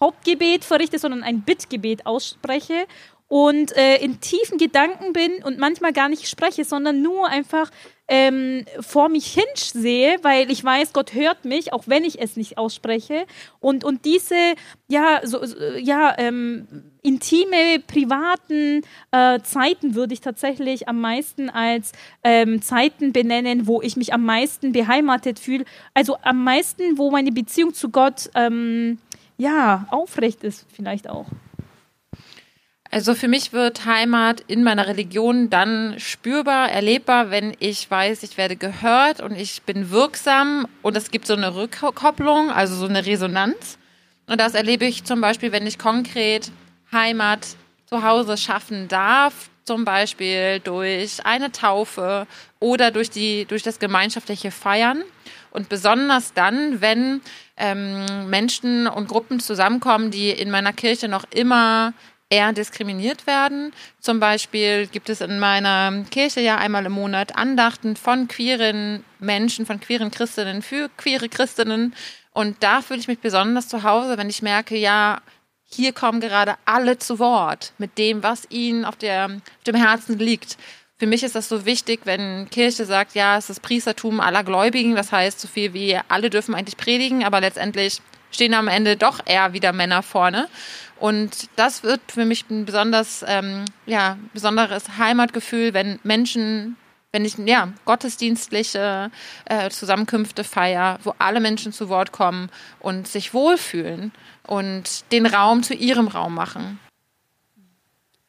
Speaker 1: Hauptgebet verrichte, sondern ein Bittgebet ausspreche und äh, in tiefen Gedanken bin und manchmal gar nicht spreche, sondern nur einfach ähm, vor mich hin sehe, weil ich weiß, Gott hört mich, auch wenn ich es nicht ausspreche. Und, und diese, ja, so, ja, ähm, intime, privaten äh, Zeiten würde ich tatsächlich am meisten als ähm, Zeiten benennen, wo ich mich am meisten beheimatet fühle. Also am meisten, wo meine Beziehung zu Gott, ähm, ja, aufrecht ist vielleicht auch.
Speaker 3: Also für mich wird Heimat in meiner Religion dann spürbar, erlebbar, wenn ich weiß, ich werde gehört und ich bin wirksam und es gibt so eine Rückkopplung, also so eine Resonanz. Und das erlebe ich zum Beispiel, wenn ich konkret Heimat zu Hause schaffen darf, zum Beispiel durch eine Taufe oder durch, die, durch das gemeinschaftliche Feiern. Und besonders dann, wenn ähm, Menschen und Gruppen zusammenkommen, die in meiner Kirche noch immer eher diskriminiert werden. Zum Beispiel gibt es in meiner Kirche ja einmal im Monat Andachten von queeren Menschen, von queeren Christinnen für queere Christinnen. Und da fühle ich mich besonders zu Hause, wenn ich merke, ja, hier kommen gerade alle zu Wort mit dem, was ihnen auf, der, auf dem Herzen liegt. Für mich ist das so wichtig, wenn Kirche sagt, ja, es ist Priestertum aller Gläubigen, das heißt so viel wie alle dürfen eigentlich predigen, aber letztendlich stehen am Ende doch eher wieder Männer vorne. Und das wird für mich ein besonders, ähm, ja, besonderes Heimatgefühl, wenn Menschen, wenn ich ja, gottesdienstliche äh, Zusammenkünfte feier, wo alle Menschen zu Wort kommen und sich wohlfühlen und den Raum zu ihrem Raum machen.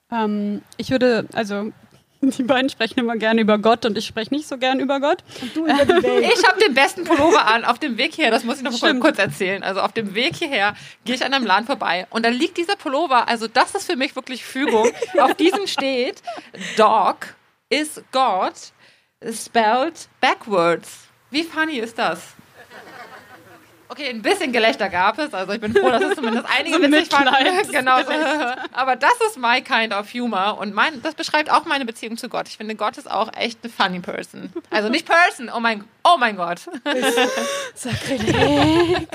Speaker 2: Ähm, ich würde, also Die beiden sprechen immer gerne über Gott und ich spreche nicht so gern über Gott. Und du über
Speaker 3: die Welt. Ich habe den besten Pullover an auf dem Weg hierher. Das muss ich noch Stimmt. kurz erzählen. Also auf dem Weg hierher gehe ich an einem Laden vorbei und da liegt dieser Pullover. Also das ist für mich wirklich Fügung. auf diesem steht Dog is God spelled backwards. Wie funny ist das? Okay, ein bisschen Gelächter gab es, also ich bin froh, dass es zumindest einige so witzig fanden. Genau. Aber das ist my kind of humor und mein, das beschreibt auch meine Beziehung zu Gott. Ich finde, Gott ist auch echt eine funny person. Also nicht person, oh mein, oh mein Gott. Sakrileg.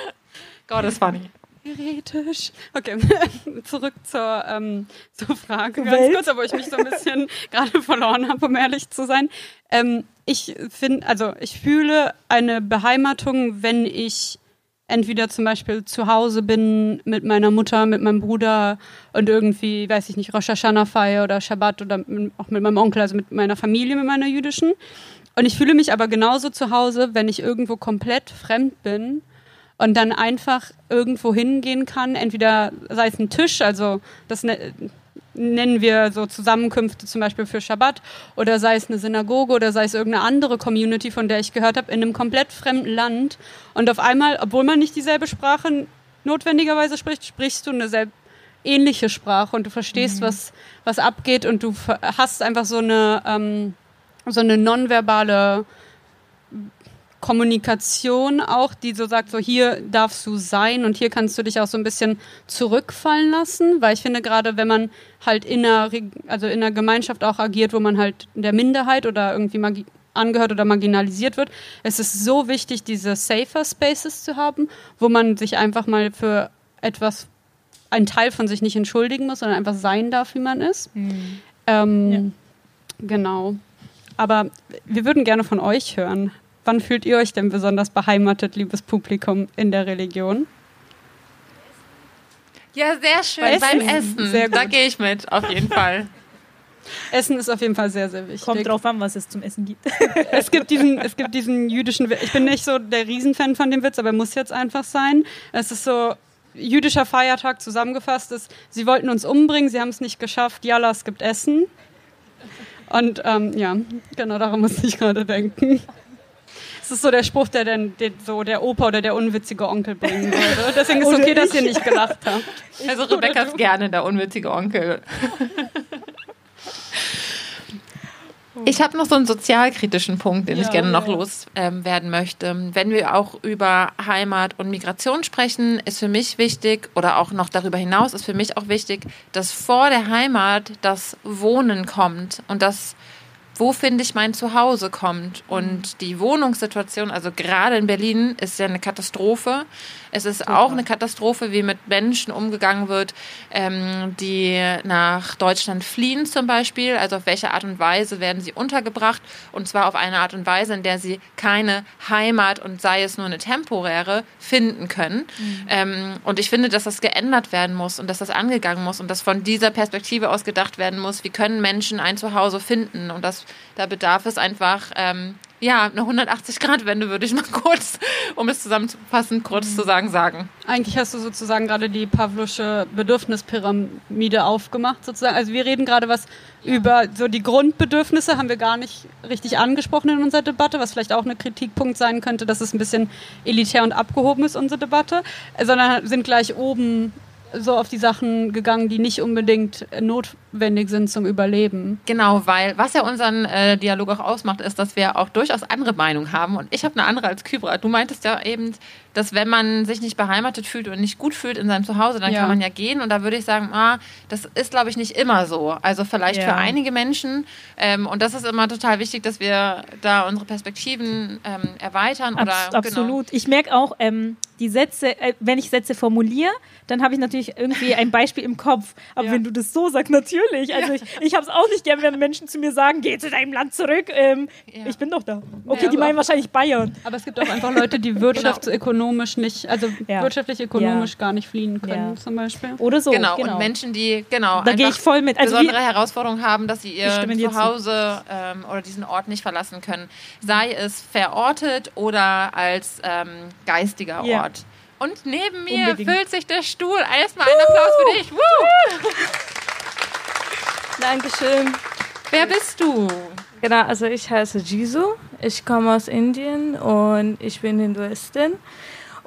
Speaker 3: Gott ist funny.
Speaker 2: Theoretisch. Okay, zurück zur, ähm, zur Frage ganz Welt? kurz, aber ich mich so ein bisschen gerade verloren habe, um ehrlich zu sein. Ähm, ich finde, also ich fühle eine Beheimatung, wenn ich entweder zum Beispiel zu Hause bin mit meiner Mutter, mit meinem Bruder und irgendwie, weiß ich nicht, Rosh Hashanah feiere oder Shabbat oder auch mit meinem Onkel, also mit meiner Familie, mit meiner jüdischen. Und ich fühle mich aber genauso zu Hause, wenn ich irgendwo komplett fremd bin und dann einfach irgendwo hingehen kann, entweder sei es ein Tisch, also das ne, nennen wir so Zusammenkünfte zum Beispiel für Schabbat, oder sei es eine Synagoge oder sei es irgendeine andere Community, von der ich gehört habe, in einem komplett fremden Land und auf einmal, obwohl man nicht dieselbe Sprache notwendigerweise spricht, sprichst du eine sehr ähnliche Sprache und du verstehst, mhm. was, was abgeht und du hast einfach so eine, ähm, so eine nonverbale Kommunikation auch, die so sagt, so hier darfst du sein und hier kannst du dich auch so ein bisschen zurückfallen lassen, weil ich finde gerade, wenn man halt in einer, also in einer Gemeinschaft auch agiert, wo man halt der Minderheit oder irgendwie angehört oder marginalisiert wird, es ist so wichtig, diese safer Spaces zu haben, wo man sich einfach mal für etwas, einen Teil von sich nicht entschuldigen muss, sondern einfach sein darf, wie man ist. Mhm. Ähm, ja. Genau. Aber wir würden gerne von euch hören. Wann fühlt ihr euch denn besonders beheimatet, liebes Publikum, in der Religion?
Speaker 3: Ja, sehr schön. Beim Essen. Beim Essen. Sehr gut. Da gehe ich mit, auf jeden Fall.
Speaker 2: Essen ist auf jeden Fall sehr, sehr wichtig.
Speaker 1: Kommt drauf an, was es zum Essen gibt.
Speaker 2: es gibt diesen, es gibt diesen jüdischen, ich bin nicht so der Riesenfan von dem Witz, aber er muss jetzt einfach sein. Es ist so, jüdischer Feiertag zusammengefasst ist, sie wollten uns umbringen, sie haben es nicht geschafft, yalla, es gibt Essen. Und ähm, ja, genau daran muss ich gerade denken. Das ist so der Spruch, der dann den, so der Opa oder der unwitzige Onkel bringen würde. Deswegen ist es okay, dass ihr nicht gelacht habt.
Speaker 3: Also Rebecca ist gerne der unwitzige Onkel. Ich habe noch so einen sozialkritischen Punkt, den ja, ich gerne noch ja. loswerden ähm, möchte. Wenn wir auch über Heimat und Migration sprechen, ist für mich wichtig, oder auch noch darüber hinaus ist für mich auch wichtig, dass vor der Heimat das Wohnen kommt und das wo finde ich mein Zuhause kommt. Und die Wohnungssituation, also gerade in Berlin, ist ja eine Katastrophe. Es ist Super. auch eine Katastrophe, wie mit Menschen umgegangen wird, ähm, die nach Deutschland fliehen zum Beispiel. Also auf welche Art und Weise werden sie untergebracht und zwar auf eine Art und Weise, in der sie keine Heimat und sei es nur eine temporäre finden können. Mhm. Ähm, und ich finde, dass das geändert werden muss und dass das angegangen muss und dass von dieser Perspektive aus gedacht werden muss, wie können Menschen ein Zuhause finden und das, da bedarf es einfach ähm, ja, eine 180-Grad-Wende würde ich mal kurz, um es zusammenzufassen, kurz zu sagen, sagen.
Speaker 2: Eigentlich hast du sozusagen gerade die Pavlusche Bedürfnispyramide aufgemacht, sozusagen. Also wir reden gerade was über so die Grundbedürfnisse, haben wir gar nicht richtig angesprochen in unserer Debatte, was vielleicht auch ein Kritikpunkt sein könnte, dass es ein bisschen elitär und abgehoben ist, unsere Debatte, sondern sind gleich oben so auf die Sachen gegangen, die nicht unbedingt notwendig sind zum Überleben.
Speaker 3: Genau, weil was ja unseren äh, Dialog auch ausmacht, ist, dass wir auch durchaus andere Meinungen haben. Und ich habe eine andere als Kybra. Du meintest ja eben, dass wenn man sich nicht beheimatet fühlt und nicht gut fühlt in seinem Zuhause, dann ja. kann man ja gehen. Und da würde ich sagen, ah, das ist, glaube ich, nicht immer so. Also vielleicht ja. für einige Menschen. Ähm, und das ist immer total wichtig, dass wir da unsere Perspektiven ähm, erweitern. Oder,
Speaker 1: Abs genau. absolut. Ich merke auch, ähm, die Sätze, äh, wenn ich Sätze formuliere, dann habe ich natürlich irgendwie ein Beispiel im Kopf. Aber ja. wenn du das so sagst, natürlich. Also ich, ich habe es auch nicht gern, wenn Menschen zu mir sagen, geh zu deinem Land zurück. Ähm, ich bin doch da. Okay, die meinen wahrscheinlich Bayern.
Speaker 2: Aber es gibt auch einfach Leute, die wirtschaftsökonomisch ökonomisch nicht, also ja. wirtschaftlich ökonomisch ja. gar nicht fliehen können, ja. zum Beispiel.
Speaker 3: Oder so. Genau. genau. Und Menschen, die genau
Speaker 1: da gehe ich voll mit.
Speaker 3: Also besondere Herausforderungen haben, dass sie ihr Zuhause ähm, oder diesen Ort nicht verlassen können, sei es verortet oder als ähm, geistiger Ort. Und neben mir Unbedingt. füllt sich der Stuhl. Erstmal einen Applaus für dich. Woo!
Speaker 6: Dankeschön.
Speaker 3: Wer bist du?
Speaker 6: Genau, also ich heiße Jisu. Ich komme aus Indien und ich bin Hinduistin.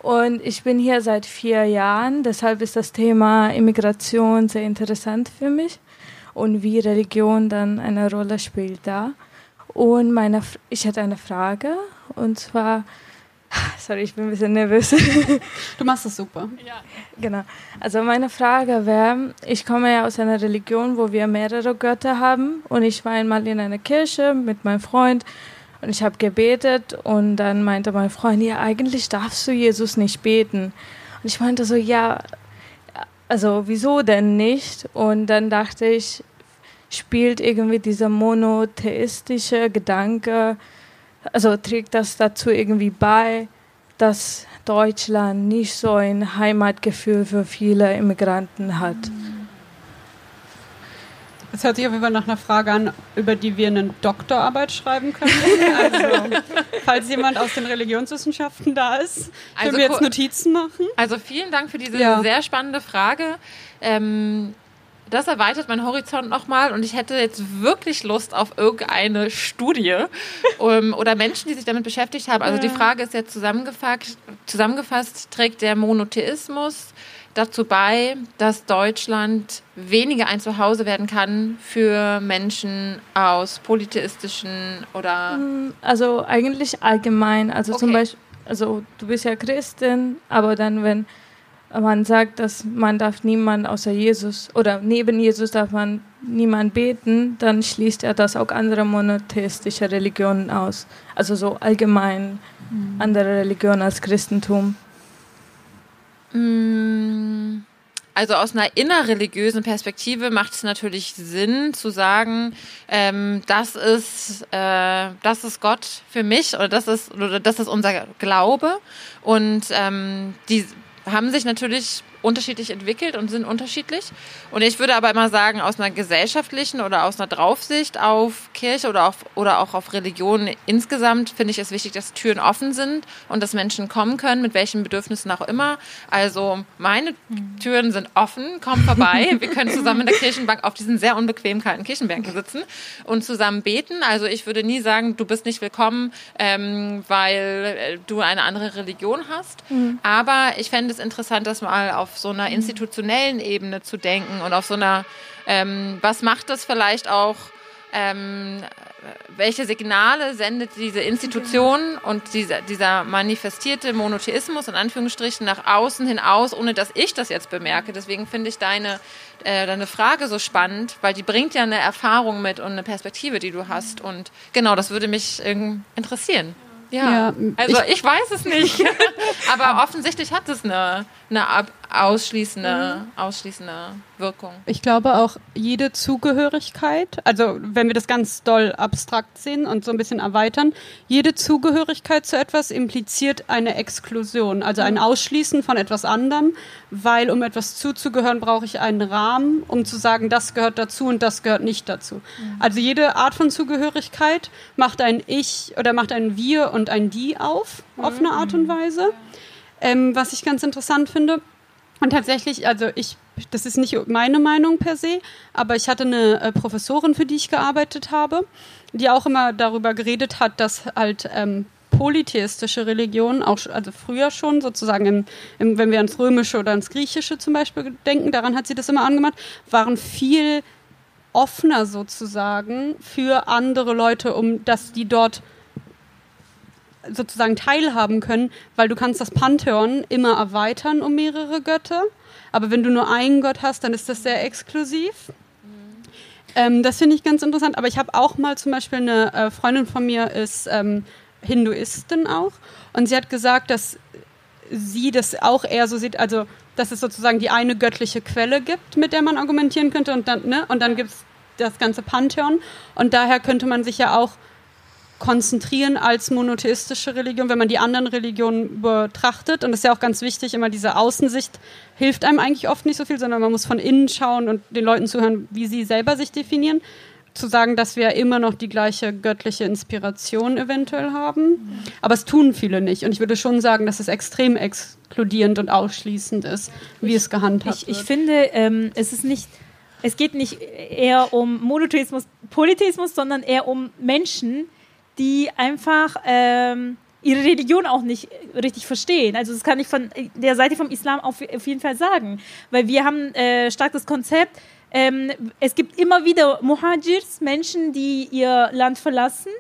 Speaker 6: Und ich bin hier seit vier Jahren, deshalb ist das Thema Immigration sehr interessant für mich und wie Religion dann eine Rolle spielt da. Und meine, ich hatte eine Frage und zwar, Sorry, ich bin ein bisschen nervös.
Speaker 2: Du machst das super.
Speaker 6: Ja. Genau. Also meine Frage wäre, ich komme ja aus einer Religion, wo wir mehrere Götter haben und ich war einmal in einer Kirche mit meinem Freund und ich habe gebetet und dann meinte mein Freund, ja, eigentlich darfst du Jesus nicht beten. Und ich meinte so, ja, also wieso denn nicht? Und dann dachte ich, spielt irgendwie dieser monotheistische Gedanke, also trägt das dazu irgendwie bei, dass Deutschland nicht so ein Heimatgefühl für viele Immigranten hat.
Speaker 2: Das hört sich auf jeden Fall nach einer Frage an, über die wir eine Doktorarbeit schreiben können. Also, falls jemand aus den Religionswissenschaften da ist, können also, wir jetzt Notizen machen.
Speaker 3: Also vielen Dank für diese ja. sehr spannende Frage. Ähm, das erweitert meinen Horizont nochmal und ich hätte jetzt wirklich Lust auf irgendeine Studie um, oder Menschen, die sich damit beschäftigt haben. Also die Frage ist jetzt zusammengefasst, zusammengefasst trägt der Monotheismus dazu bei, dass Deutschland weniger ein Zuhause werden kann für Menschen aus polytheistischen oder.
Speaker 6: Mm, also eigentlich allgemein. Also okay. zum Beispiel, also du bist ja Christin, aber dann, wenn man sagt, dass man darf niemand außer Jesus oder neben Jesus darf man niemand beten, dann schließt er das auch andere monotheistische Religionen aus. Also so allgemein mhm. andere Religionen als Christentum.
Speaker 3: Mm, also aus einer innerreligiösen Perspektive macht es natürlich Sinn zu sagen, ähm, das ist äh, das ist Gott für mich oder das ist oder das ist unser Glaube. Und ähm, die haben sich natürlich unterschiedlich entwickelt und sind unterschiedlich. Und ich würde aber immer sagen, aus einer gesellschaftlichen oder aus einer Draufsicht auf Kirche oder, auf, oder auch auf Religion insgesamt finde ich es wichtig, dass Türen offen sind und dass Menschen kommen können, mit welchen Bedürfnissen auch immer. Also meine Türen sind offen, komm vorbei. Wir können zusammen in der Kirchenbank auf diesen sehr unbequem kalten Kirchenbänken sitzen und zusammen beten. Also ich würde nie sagen, du bist nicht willkommen, ähm, weil du eine andere Religion hast. Mhm. Aber ich fände es interessant, das mal auf auf so einer institutionellen Ebene zu denken und auf so einer, ähm, was macht das vielleicht auch, ähm, welche Signale sendet diese Institution und dieser, dieser manifestierte Monotheismus in Anführungsstrichen nach außen hin aus, ohne dass ich das jetzt bemerke. Deswegen finde ich deine, äh, deine Frage so spannend, weil die bringt ja eine Erfahrung mit und eine Perspektive, die du hast. Und genau, das würde mich interessieren. Ja, ja also ich, ich, weiß es nicht. Aber offensichtlich hat es eine, eine ausschließende, mhm. ausschließende Wirkung.
Speaker 2: Ich glaube auch jede Zugehörigkeit, also wenn wir das ganz doll abstrakt sehen und so ein bisschen erweitern, jede Zugehörigkeit zu etwas impliziert eine Exklusion, also ein mhm. Ausschließen von etwas anderem, weil um etwas zuzugehören, brauche ich einen Rahmen, um zu sagen, das gehört dazu und das gehört nicht dazu. Mhm. Also jede Art von Zugehörigkeit macht ein Ich oder macht ein Wir und ein Die auf, auf eine Art und Weise. Ähm, was ich ganz interessant finde, und tatsächlich, also ich, das ist nicht meine Meinung per se, aber ich hatte eine äh, Professorin, für die ich gearbeitet habe, die auch immer darüber geredet hat, dass halt ähm, polytheistische Religionen, auch also früher schon sozusagen, im, im, wenn wir ans Römische oder ans Griechische zum Beispiel denken, daran hat sie das immer angemacht, waren viel offener sozusagen für andere Leute, um dass die dort sozusagen teilhaben können, weil du kannst das Pantheon immer erweitern um mehrere Götter. Aber wenn du nur einen Gott hast, dann ist das sehr exklusiv. Ähm, das finde ich ganz interessant. Aber ich habe auch mal zum Beispiel eine äh, Freundin von mir ist ähm, Hinduistin auch. Und sie hat gesagt, dass sie das auch eher so sieht, also dass es sozusagen die eine göttliche Quelle gibt, mit der man argumentieren könnte. Und dann, ne? und dann gibt es das ganze Pantheon. Und daher könnte man sich ja auch konzentrieren als monotheistische Religion, wenn man die anderen Religionen betrachtet. Und das ist ja auch ganz wichtig, immer diese Außensicht hilft einem eigentlich oft nicht so viel, sondern man muss von innen schauen und den Leuten zuhören, wie sie selber sich definieren. Zu sagen, dass wir immer noch die gleiche göttliche Inspiration eventuell haben. Aber es tun viele nicht. Und ich würde schon sagen, dass es extrem exkludierend und ausschließend ist, wie ich, es gehandhabt
Speaker 1: ich, wird. Ich finde, ähm, es ist nicht es geht nicht eher um Monotheismus, Polytheismus, sondern eher um Menschen, die einfach ähm, ihre Religion auch nicht richtig verstehen. Also das kann ich von der Seite vom Islam auf, auf jeden Fall sagen, weil wir haben äh, stark das Konzept, ähm, es gibt immer wieder Muhajirs, Menschen, die ihr Land verlassen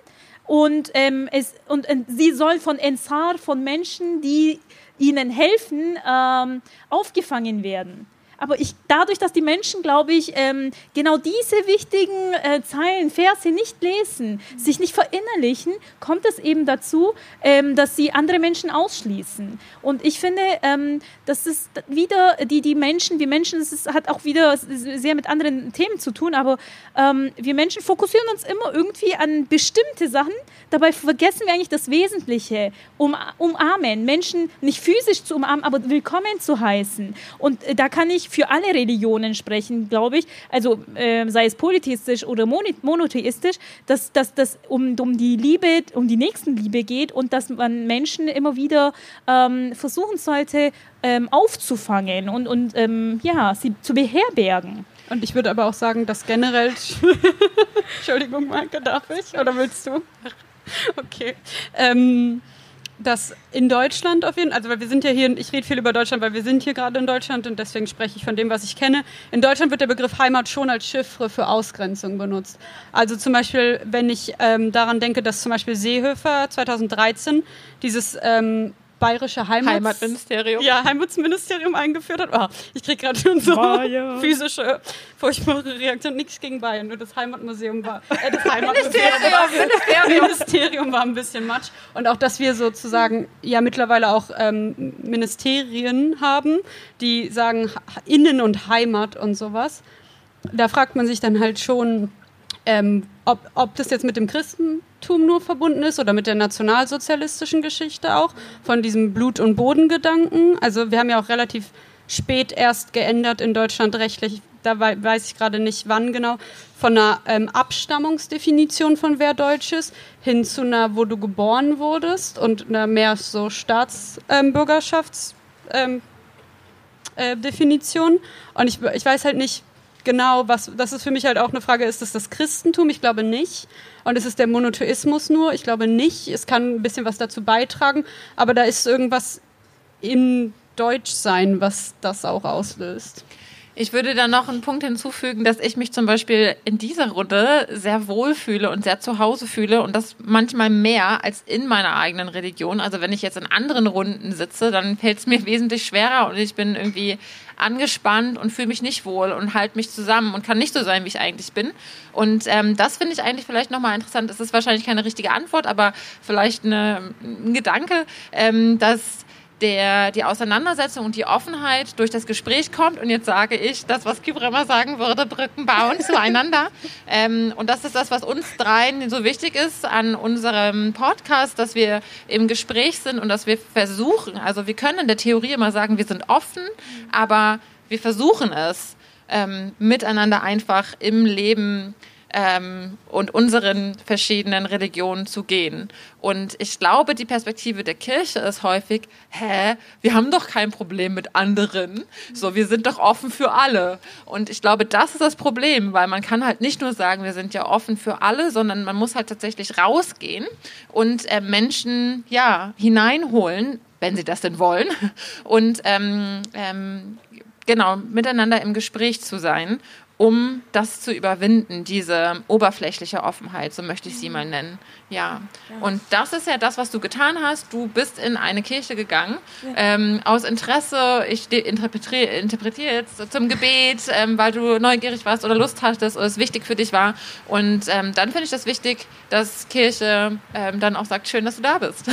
Speaker 1: Und, ähm, es, und äh, sie soll von Ensar, von Menschen, die ihnen helfen, ähm, aufgefangen werden. Aber ich, dadurch, dass die Menschen, glaube ich, ähm, genau diese wichtigen äh, Zeilen, Verse nicht lesen, sich nicht verinnerlichen, kommt es eben dazu, ähm, dass sie andere Menschen ausschließen. Und ich finde, ähm, das ist wieder die, die Menschen, wir Menschen, ist, hat auch wieder sehr mit anderen Themen zu tun, aber ähm, wir Menschen fokussieren uns immer irgendwie an bestimmte Sachen, dabei vergessen wir eigentlich das Wesentliche, um, umarmen, Menschen nicht physisch zu umarmen, aber willkommen zu heißen. Und äh, da kann ich für alle Religionen sprechen, glaube ich, also äh, sei es polytheistisch oder monotheistisch, dass das um, um die Liebe, um die Nächstenliebe geht und dass man Menschen immer wieder ähm, versuchen sollte, ähm, aufzufangen und, und ähm, ja, sie zu beherbergen.
Speaker 2: Und ich würde aber auch sagen, dass generell. Entschuldigung, Marke, darf ich? Oder willst du? Okay. Ähm, dass in Deutschland auf jeden Fall, also weil wir sind ja hier, ich rede viel über Deutschland, weil wir sind hier gerade in Deutschland und deswegen spreche ich von dem, was ich kenne. In Deutschland wird der Begriff Heimat schon als Chiffre für Ausgrenzung benutzt. Also zum Beispiel, wenn ich ähm, daran denke, dass zum Beispiel Seehöfer 2013 dieses ähm, bayerische Heimat
Speaker 3: Heimatministerium.
Speaker 2: Ja, Heimatsministerium eingeführt hat. Oh, ich kriege gerade schon so
Speaker 3: Bayern.
Speaker 2: physische, furchtbare Reaktion. Nichts gegen Bayern, nur das Heimatmuseum war, äh, das Heimatministerium, Ministerium. Ministerium war ein bisschen matsch. Und auch, dass wir sozusagen ja mittlerweile auch ähm, Ministerien haben, die sagen Innen- und Heimat und sowas. Da fragt man sich dann halt schon, ähm, ob, ob das jetzt mit dem Christentum nur verbunden ist oder mit der nationalsozialistischen Geschichte auch, von diesem Blut- und Bodengedanken. Also wir haben ja auch relativ spät erst geändert in Deutschland rechtlich, da weiß ich gerade nicht wann genau, von einer ähm, Abstammungsdefinition von wer Deutsch ist hin zu einer, wo du geboren wurdest und einer mehr so Staatsbürgerschaftsdefinition. Ähm, äh, und ich, ich weiß halt nicht, genau, was, das ist für mich halt auch eine Frage, ist es das Christentum? Ich glaube nicht. Und ist es der Monotheismus nur? Ich glaube nicht. Es kann ein bisschen was dazu beitragen, aber da ist irgendwas im Deutschsein, was das auch auslöst.
Speaker 3: Ich würde da noch einen Punkt hinzufügen, dass ich mich zum Beispiel in dieser Runde sehr wohl fühle und sehr zu Hause fühle und das manchmal mehr als in meiner eigenen Religion. Also wenn ich jetzt in anderen Runden sitze, dann fällt es mir wesentlich schwerer und ich bin irgendwie angespannt und fühle mich nicht wohl und halte mich zusammen und kann nicht so sein, wie ich eigentlich bin. Und ähm, das finde ich eigentlich vielleicht nochmal interessant. Es ist wahrscheinlich keine richtige Antwort, aber vielleicht eine, ein Gedanke, ähm, dass der, die Auseinandersetzung und die Offenheit durch das Gespräch kommt. Und jetzt sage ich das, was Kybra immer sagen würde, Brücken bauen zueinander. Ähm, und das ist das, was uns dreien so wichtig ist an unserem Podcast, dass wir im Gespräch sind und dass wir versuchen, also wir können in der Theorie immer sagen, wir sind offen, aber wir versuchen es, ähm, miteinander einfach im Leben ähm, und unseren verschiedenen Religionen zu gehen. Und ich glaube, die Perspektive der Kirche ist häufig, hä, wir haben doch kein Problem mit anderen, so, wir sind doch offen für alle. Und ich glaube, das ist das Problem, weil man kann halt nicht nur sagen, wir sind ja offen für alle, sondern man muss halt tatsächlich rausgehen und äh, Menschen, ja, hineinholen, wenn sie das denn wollen, und ähm, ähm, genau miteinander im Gespräch zu sein um das zu überwinden, diese oberflächliche Offenheit, so möchte ich sie mal nennen. Ja. Und das ist ja das, was du getan hast. Du bist in eine Kirche gegangen, ja. ähm, aus Interesse, ich interpretiere, interpretiere jetzt zum Gebet, ähm, weil du neugierig warst oder Lust hattest oder es wichtig für dich war. Und ähm, dann finde ich das wichtig, dass Kirche ähm, dann auch sagt, schön, dass du da bist.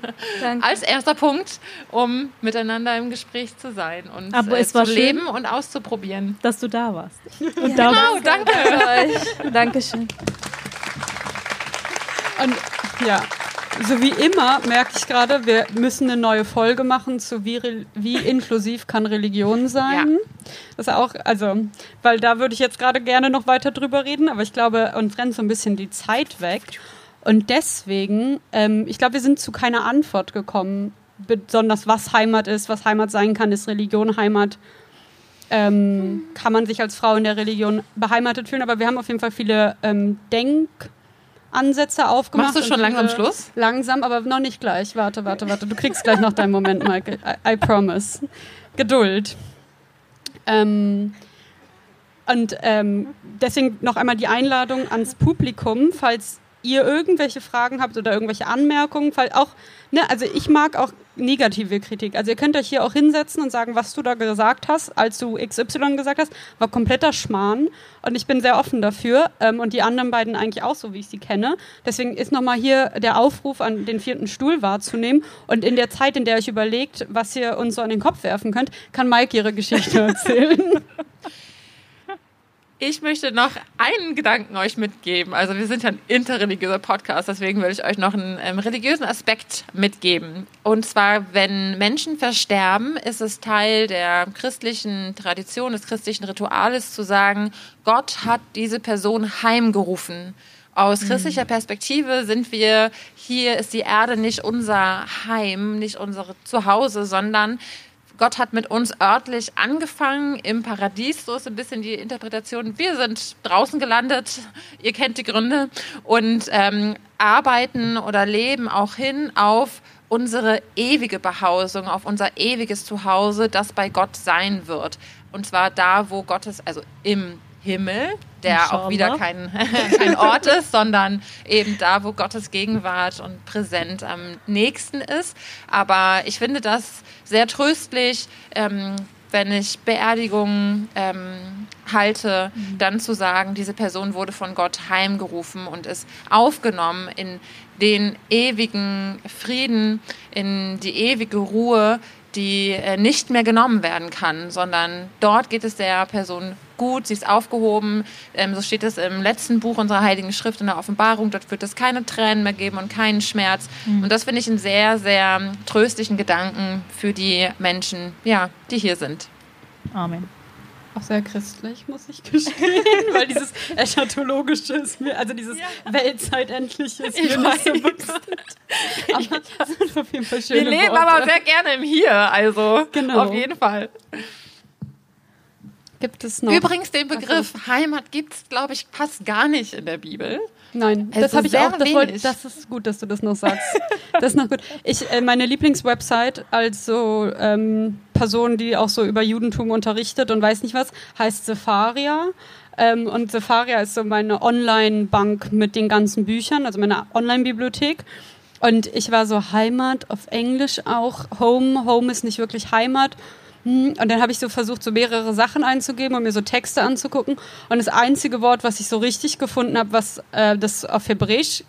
Speaker 3: Als erster Punkt, um miteinander im Gespräch zu sein und
Speaker 1: Aber äh, zu
Speaker 3: leben und auszuprobieren.
Speaker 1: Dass du da warst.
Speaker 3: Und ja, genau, danke.
Speaker 6: euch. Dankeschön.
Speaker 2: Und ja, so wie immer merke ich gerade, wir müssen eine neue Folge machen zu wie, wie inklusiv kann Religion sein. Ja. Das ist auch, also, weil da würde ich jetzt gerade gerne noch weiter drüber reden, aber ich glaube, uns rennt so ein bisschen die Zeit weg. Und deswegen, ähm, ich glaube, wir sind zu keiner Antwort gekommen, besonders was Heimat ist, was Heimat sein kann, ist Religion Heimat ähm, kann man sich als Frau in der Religion beheimatet fühlen. Aber wir haben auf jeden Fall viele ähm, Denkansätze aufgemacht.
Speaker 3: Machst du schon langsam Schluss?
Speaker 2: Langsam, aber noch nicht gleich. Warte, warte, warte. Du kriegst gleich noch deinen Moment, Michael. I, I promise. Geduld. Ähm, und ähm, deswegen noch einmal die Einladung ans Publikum, falls ihr irgendwelche Fragen habt oder irgendwelche Anmerkungen, weil auch, ne, also ich mag auch negative Kritik. Also ihr könnt euch hier auch hinsetzen und sagen, was du da gesagt hast, als du XY gesagt hast, war kompletter Schmarrn. Und ich bin sehr offen dafür. Ähm, und die anderen beiden eigentlich auch so, wie ich sie kenne. Deswegen ist nochmal hier der Aufruf an den vierten Stuhl wahrzunehmen. Und in der Zeit, in der euch überlegt, was ihr uns so an den Kopf werfen könnt, kann Mike ihre Geschichte erzählen.
Speaker 3: Ich möchte noch einen Gedanken euch mitgeben. Also wir sind ja ein interreligiöser Podcast, deswegen will ich euch noch einen ähm, religiösen Aspekt mitgeben. Und zwar, wenn Menschen versterben, ist es Teil der christlichen Tradition, des christlichen Rituales zu sagen, Gott hat diese Person heimgerufen. Aus mhm. christlicher Perspektive sind wir, hier ist die Erde nicht unser Heim, nicht unser Zuhause, sondern Gott hat mit uns örtlich angefangen im Paradies, so ist ein bisschen die Interpretation. Wir sind draußen gelandet, ihr kennt die Gründe, und ähm, arbeiten oder leben auch hin auf unsere ewige Behausung, auf unser ewiges Zuhause, das bei Gott sein wird. Und zwar da, wo Gottes, also im Himmel, der auch wieder kein, kein Ort ist, sondern eben da, wo Gottes Gegenwart und präsent am nächsten ist. Aber ich finde das sehr tröstlich, ähm, wenn ich Beerdigungen ähm, halte, mhm. dann zu sagen, diese Person wurde von Gott heimgerufen und ist aufgenommen in den ewigen Frieden, in die ewige Ruhe, die äh, nicht mehr genommen werden kann, sondern dort geht es der Person gut, sie ist aufgehoben. Ähm, so steht es im letzten Buch unserer Heiligen Schrift in der Offenbarung. Dort wird es keine Tränen mehr geben und keinen Schmerz. Mhm. Und das finde ich einen sehr, sehr tröstlichen Gedanken für die Menschen, ja, die hier sind.
Speaker 1: Amen
Speaker 2: auch sehr christlich, muss ich gestehen, weil dieses eschatologische ist mir, also dieses ja. Weltzeitendliche ist mir nicht so bekannt. Aber das
Speaker 3: sind auf jeden Fall schöne Wir leben Worte. aber sehr gerne im Hier, also genau. auf jeden Fall.
Speaker 2: Gibt es noch?
Speaker 3: Übrigens, den Begriff. Heimat gibt es, glaube ich, fast gar nicht in der Bibel.
Speaker 2: Nein, also das habe ich auch. Das, wollt, das, ist gut, dass du das noch sagst. das ist noch gut. Ich, äh, meine Lieblingswebsite als so ähm, Person, die auch so über Judentum unterrichtet und weiß nicht was, heißt Sepharia. Ähm, und Sepharia ist so meine Online-Bank mit den ganzen Büchern, also meine Online-Bibliothek. Und ich war so Heimat auf Englisch auch. Home, Home ist nicht wirklich Heimat. Hm, und dann habe ich so versucht, so mehrere Sachen einzugeben und mir so Texte anzugucken. Und das einzige Wort, was ich so richtig gefunden habe, was äh, das auf Hebräisch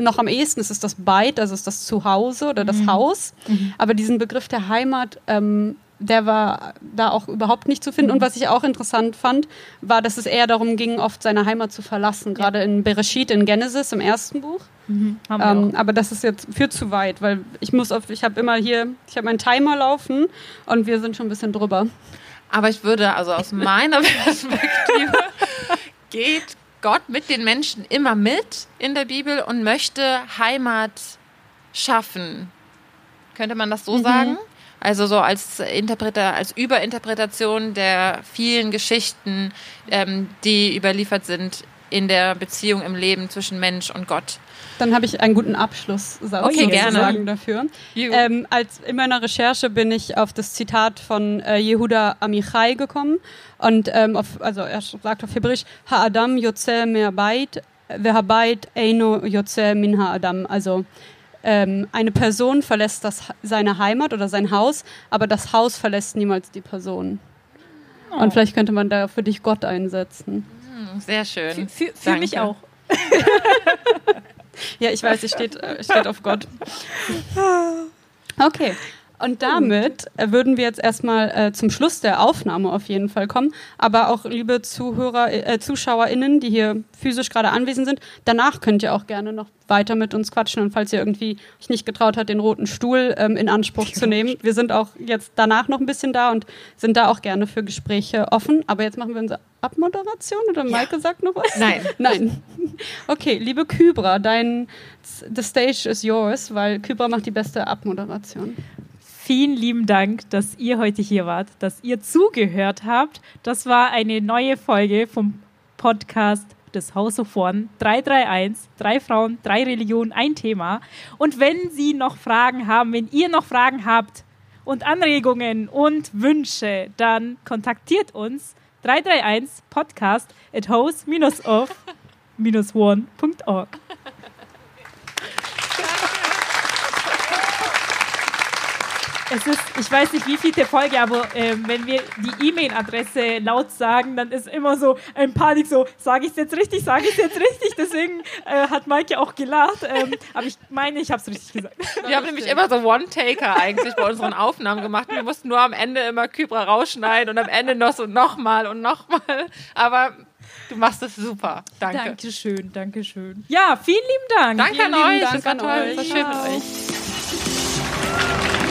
Speaker 2: noch am ehesten ist, ist das Beit, also ist das Zuhause oder das mhm. Haus. Mhm. Aber diesen Begriff der Heimat, ähm, der war da auch überhaupt nicht zu finden. Mhm. Und was ich auch interessant fand, war, dass es eher darum ging, oft seine Heimat zu verlassen. Gerade in Bereshit, in Genesis, im ersten Buch. Mhm, ähm, aber das ist jetzt für zu weit, weil ich muss auf, ich habe immer hier, ich habe meinen Timer laufen und wir sind schon ein bisschen drüber.
Speaker 3: Aber ich würde, also aus meiner Perspektive, geht Gott mit den Menschen immer mit in der Bibel und möchte Heimat schaffen. Könnte man das so mhm. sagen? Also so als Interpreter, als Überinterpretation der vielen Geschichten, ähm, die überliefert sind in der Beziehung im Leben zwischen Mensch und Gott.
Speaker 2: Dann habe ich einen guten Abschluss okay, gerne. dafür. Ähm, als in meiner Recherche bin ich auf das Zitat von äh, Yehuda Amichai gekommen und ähm, auf, also er sagt auf Hebräisch Ha'adam yotze me'abait ve'habait eino yotze min ha'adam. Also ähm, eine Person verlässt das, seine Heimat oder sein Haus, aber das Haus verlässt niemals die Person. Oh. Und vielleicht könnte man da für dich Gott einsetzen.
Speaker 3: Hm, sehr schön.
Speaker 1: Für, für, für mich auch.
Speaker 2: ja, ich weiß, es steht, äh, steht auf Gott. Okay. Und damit äh, würden wir jetzt erstmal äh, zum Schluss der Aufnahme auf jeden Fall kommen. Aber auch liebe Zuhörer, äh, ZuschauerInnen, die hier physisch gerade anwesend sind, danach könnt ihr auch gerne noch weiter mit uns quatschen. Und falls ihr irgendwie euch nicht getraut habt, den roten Stuhl ähm, in Anspruch zu nehmen, wir sind auch jetzt danach noch ein bisschen da und sind da auch gerne für Gespräche offen. Aber jetzt machen wir unsere Abmoderation oder Maike ja. sagt noch was?
Speaker 3: Nein.
Speaker 2: Nein. Okay, liebe Kybra, dein The Stage is yours, weil Kybra macht die beste Abmoderation.
Speaker 1: Vielen lieben Dank, dass ihr heute hier wart, dass ihr zugehört habt. Das war eine neue Folge vom Podcast des House of One 331. Drei Frauen, drei Religionen, ein Thema. Und wenn Sie noch Fragen haben, wenn ihr noch Fragen habt und Anregungen und Wünsche, dann kontaktiert uns 331 podcast at house-of-one.org. es ist, ich weiß nicht, wie viele Folge, aber äh, wenn wir die E-Mail-Adresse laut sagen, dann ist immer so ein Panik, so, sage ich es jetzt richtig, sage ich es jetzt richtig. Deswegen äh, hat Maike auch gelacht. Ähm, aber ich meine, ich habe es richtig gesagt.
Speaker 3: Wir haben nämlich immer so One-Taker eigentlich bei unseren Aufnahmen gemacht. Wir mussten nur am Ende immer Kybra rausschneiden und am Ende noch so nochmal und nochmal. Aber du machst es super. Danke.
Speaker 1: Dankeschön, Dankeschön. Ja, vielen lieben Dank.
Speaker 3: Danke
Speaker 1: vielen
Speaker 3: an euch.
Speaker 1: Dank
Speaker 3: Das war
Speaker 1: an
Speaker 3: toll.
Speaker 1: euch.
Speaker 3: Das war schön mit euch.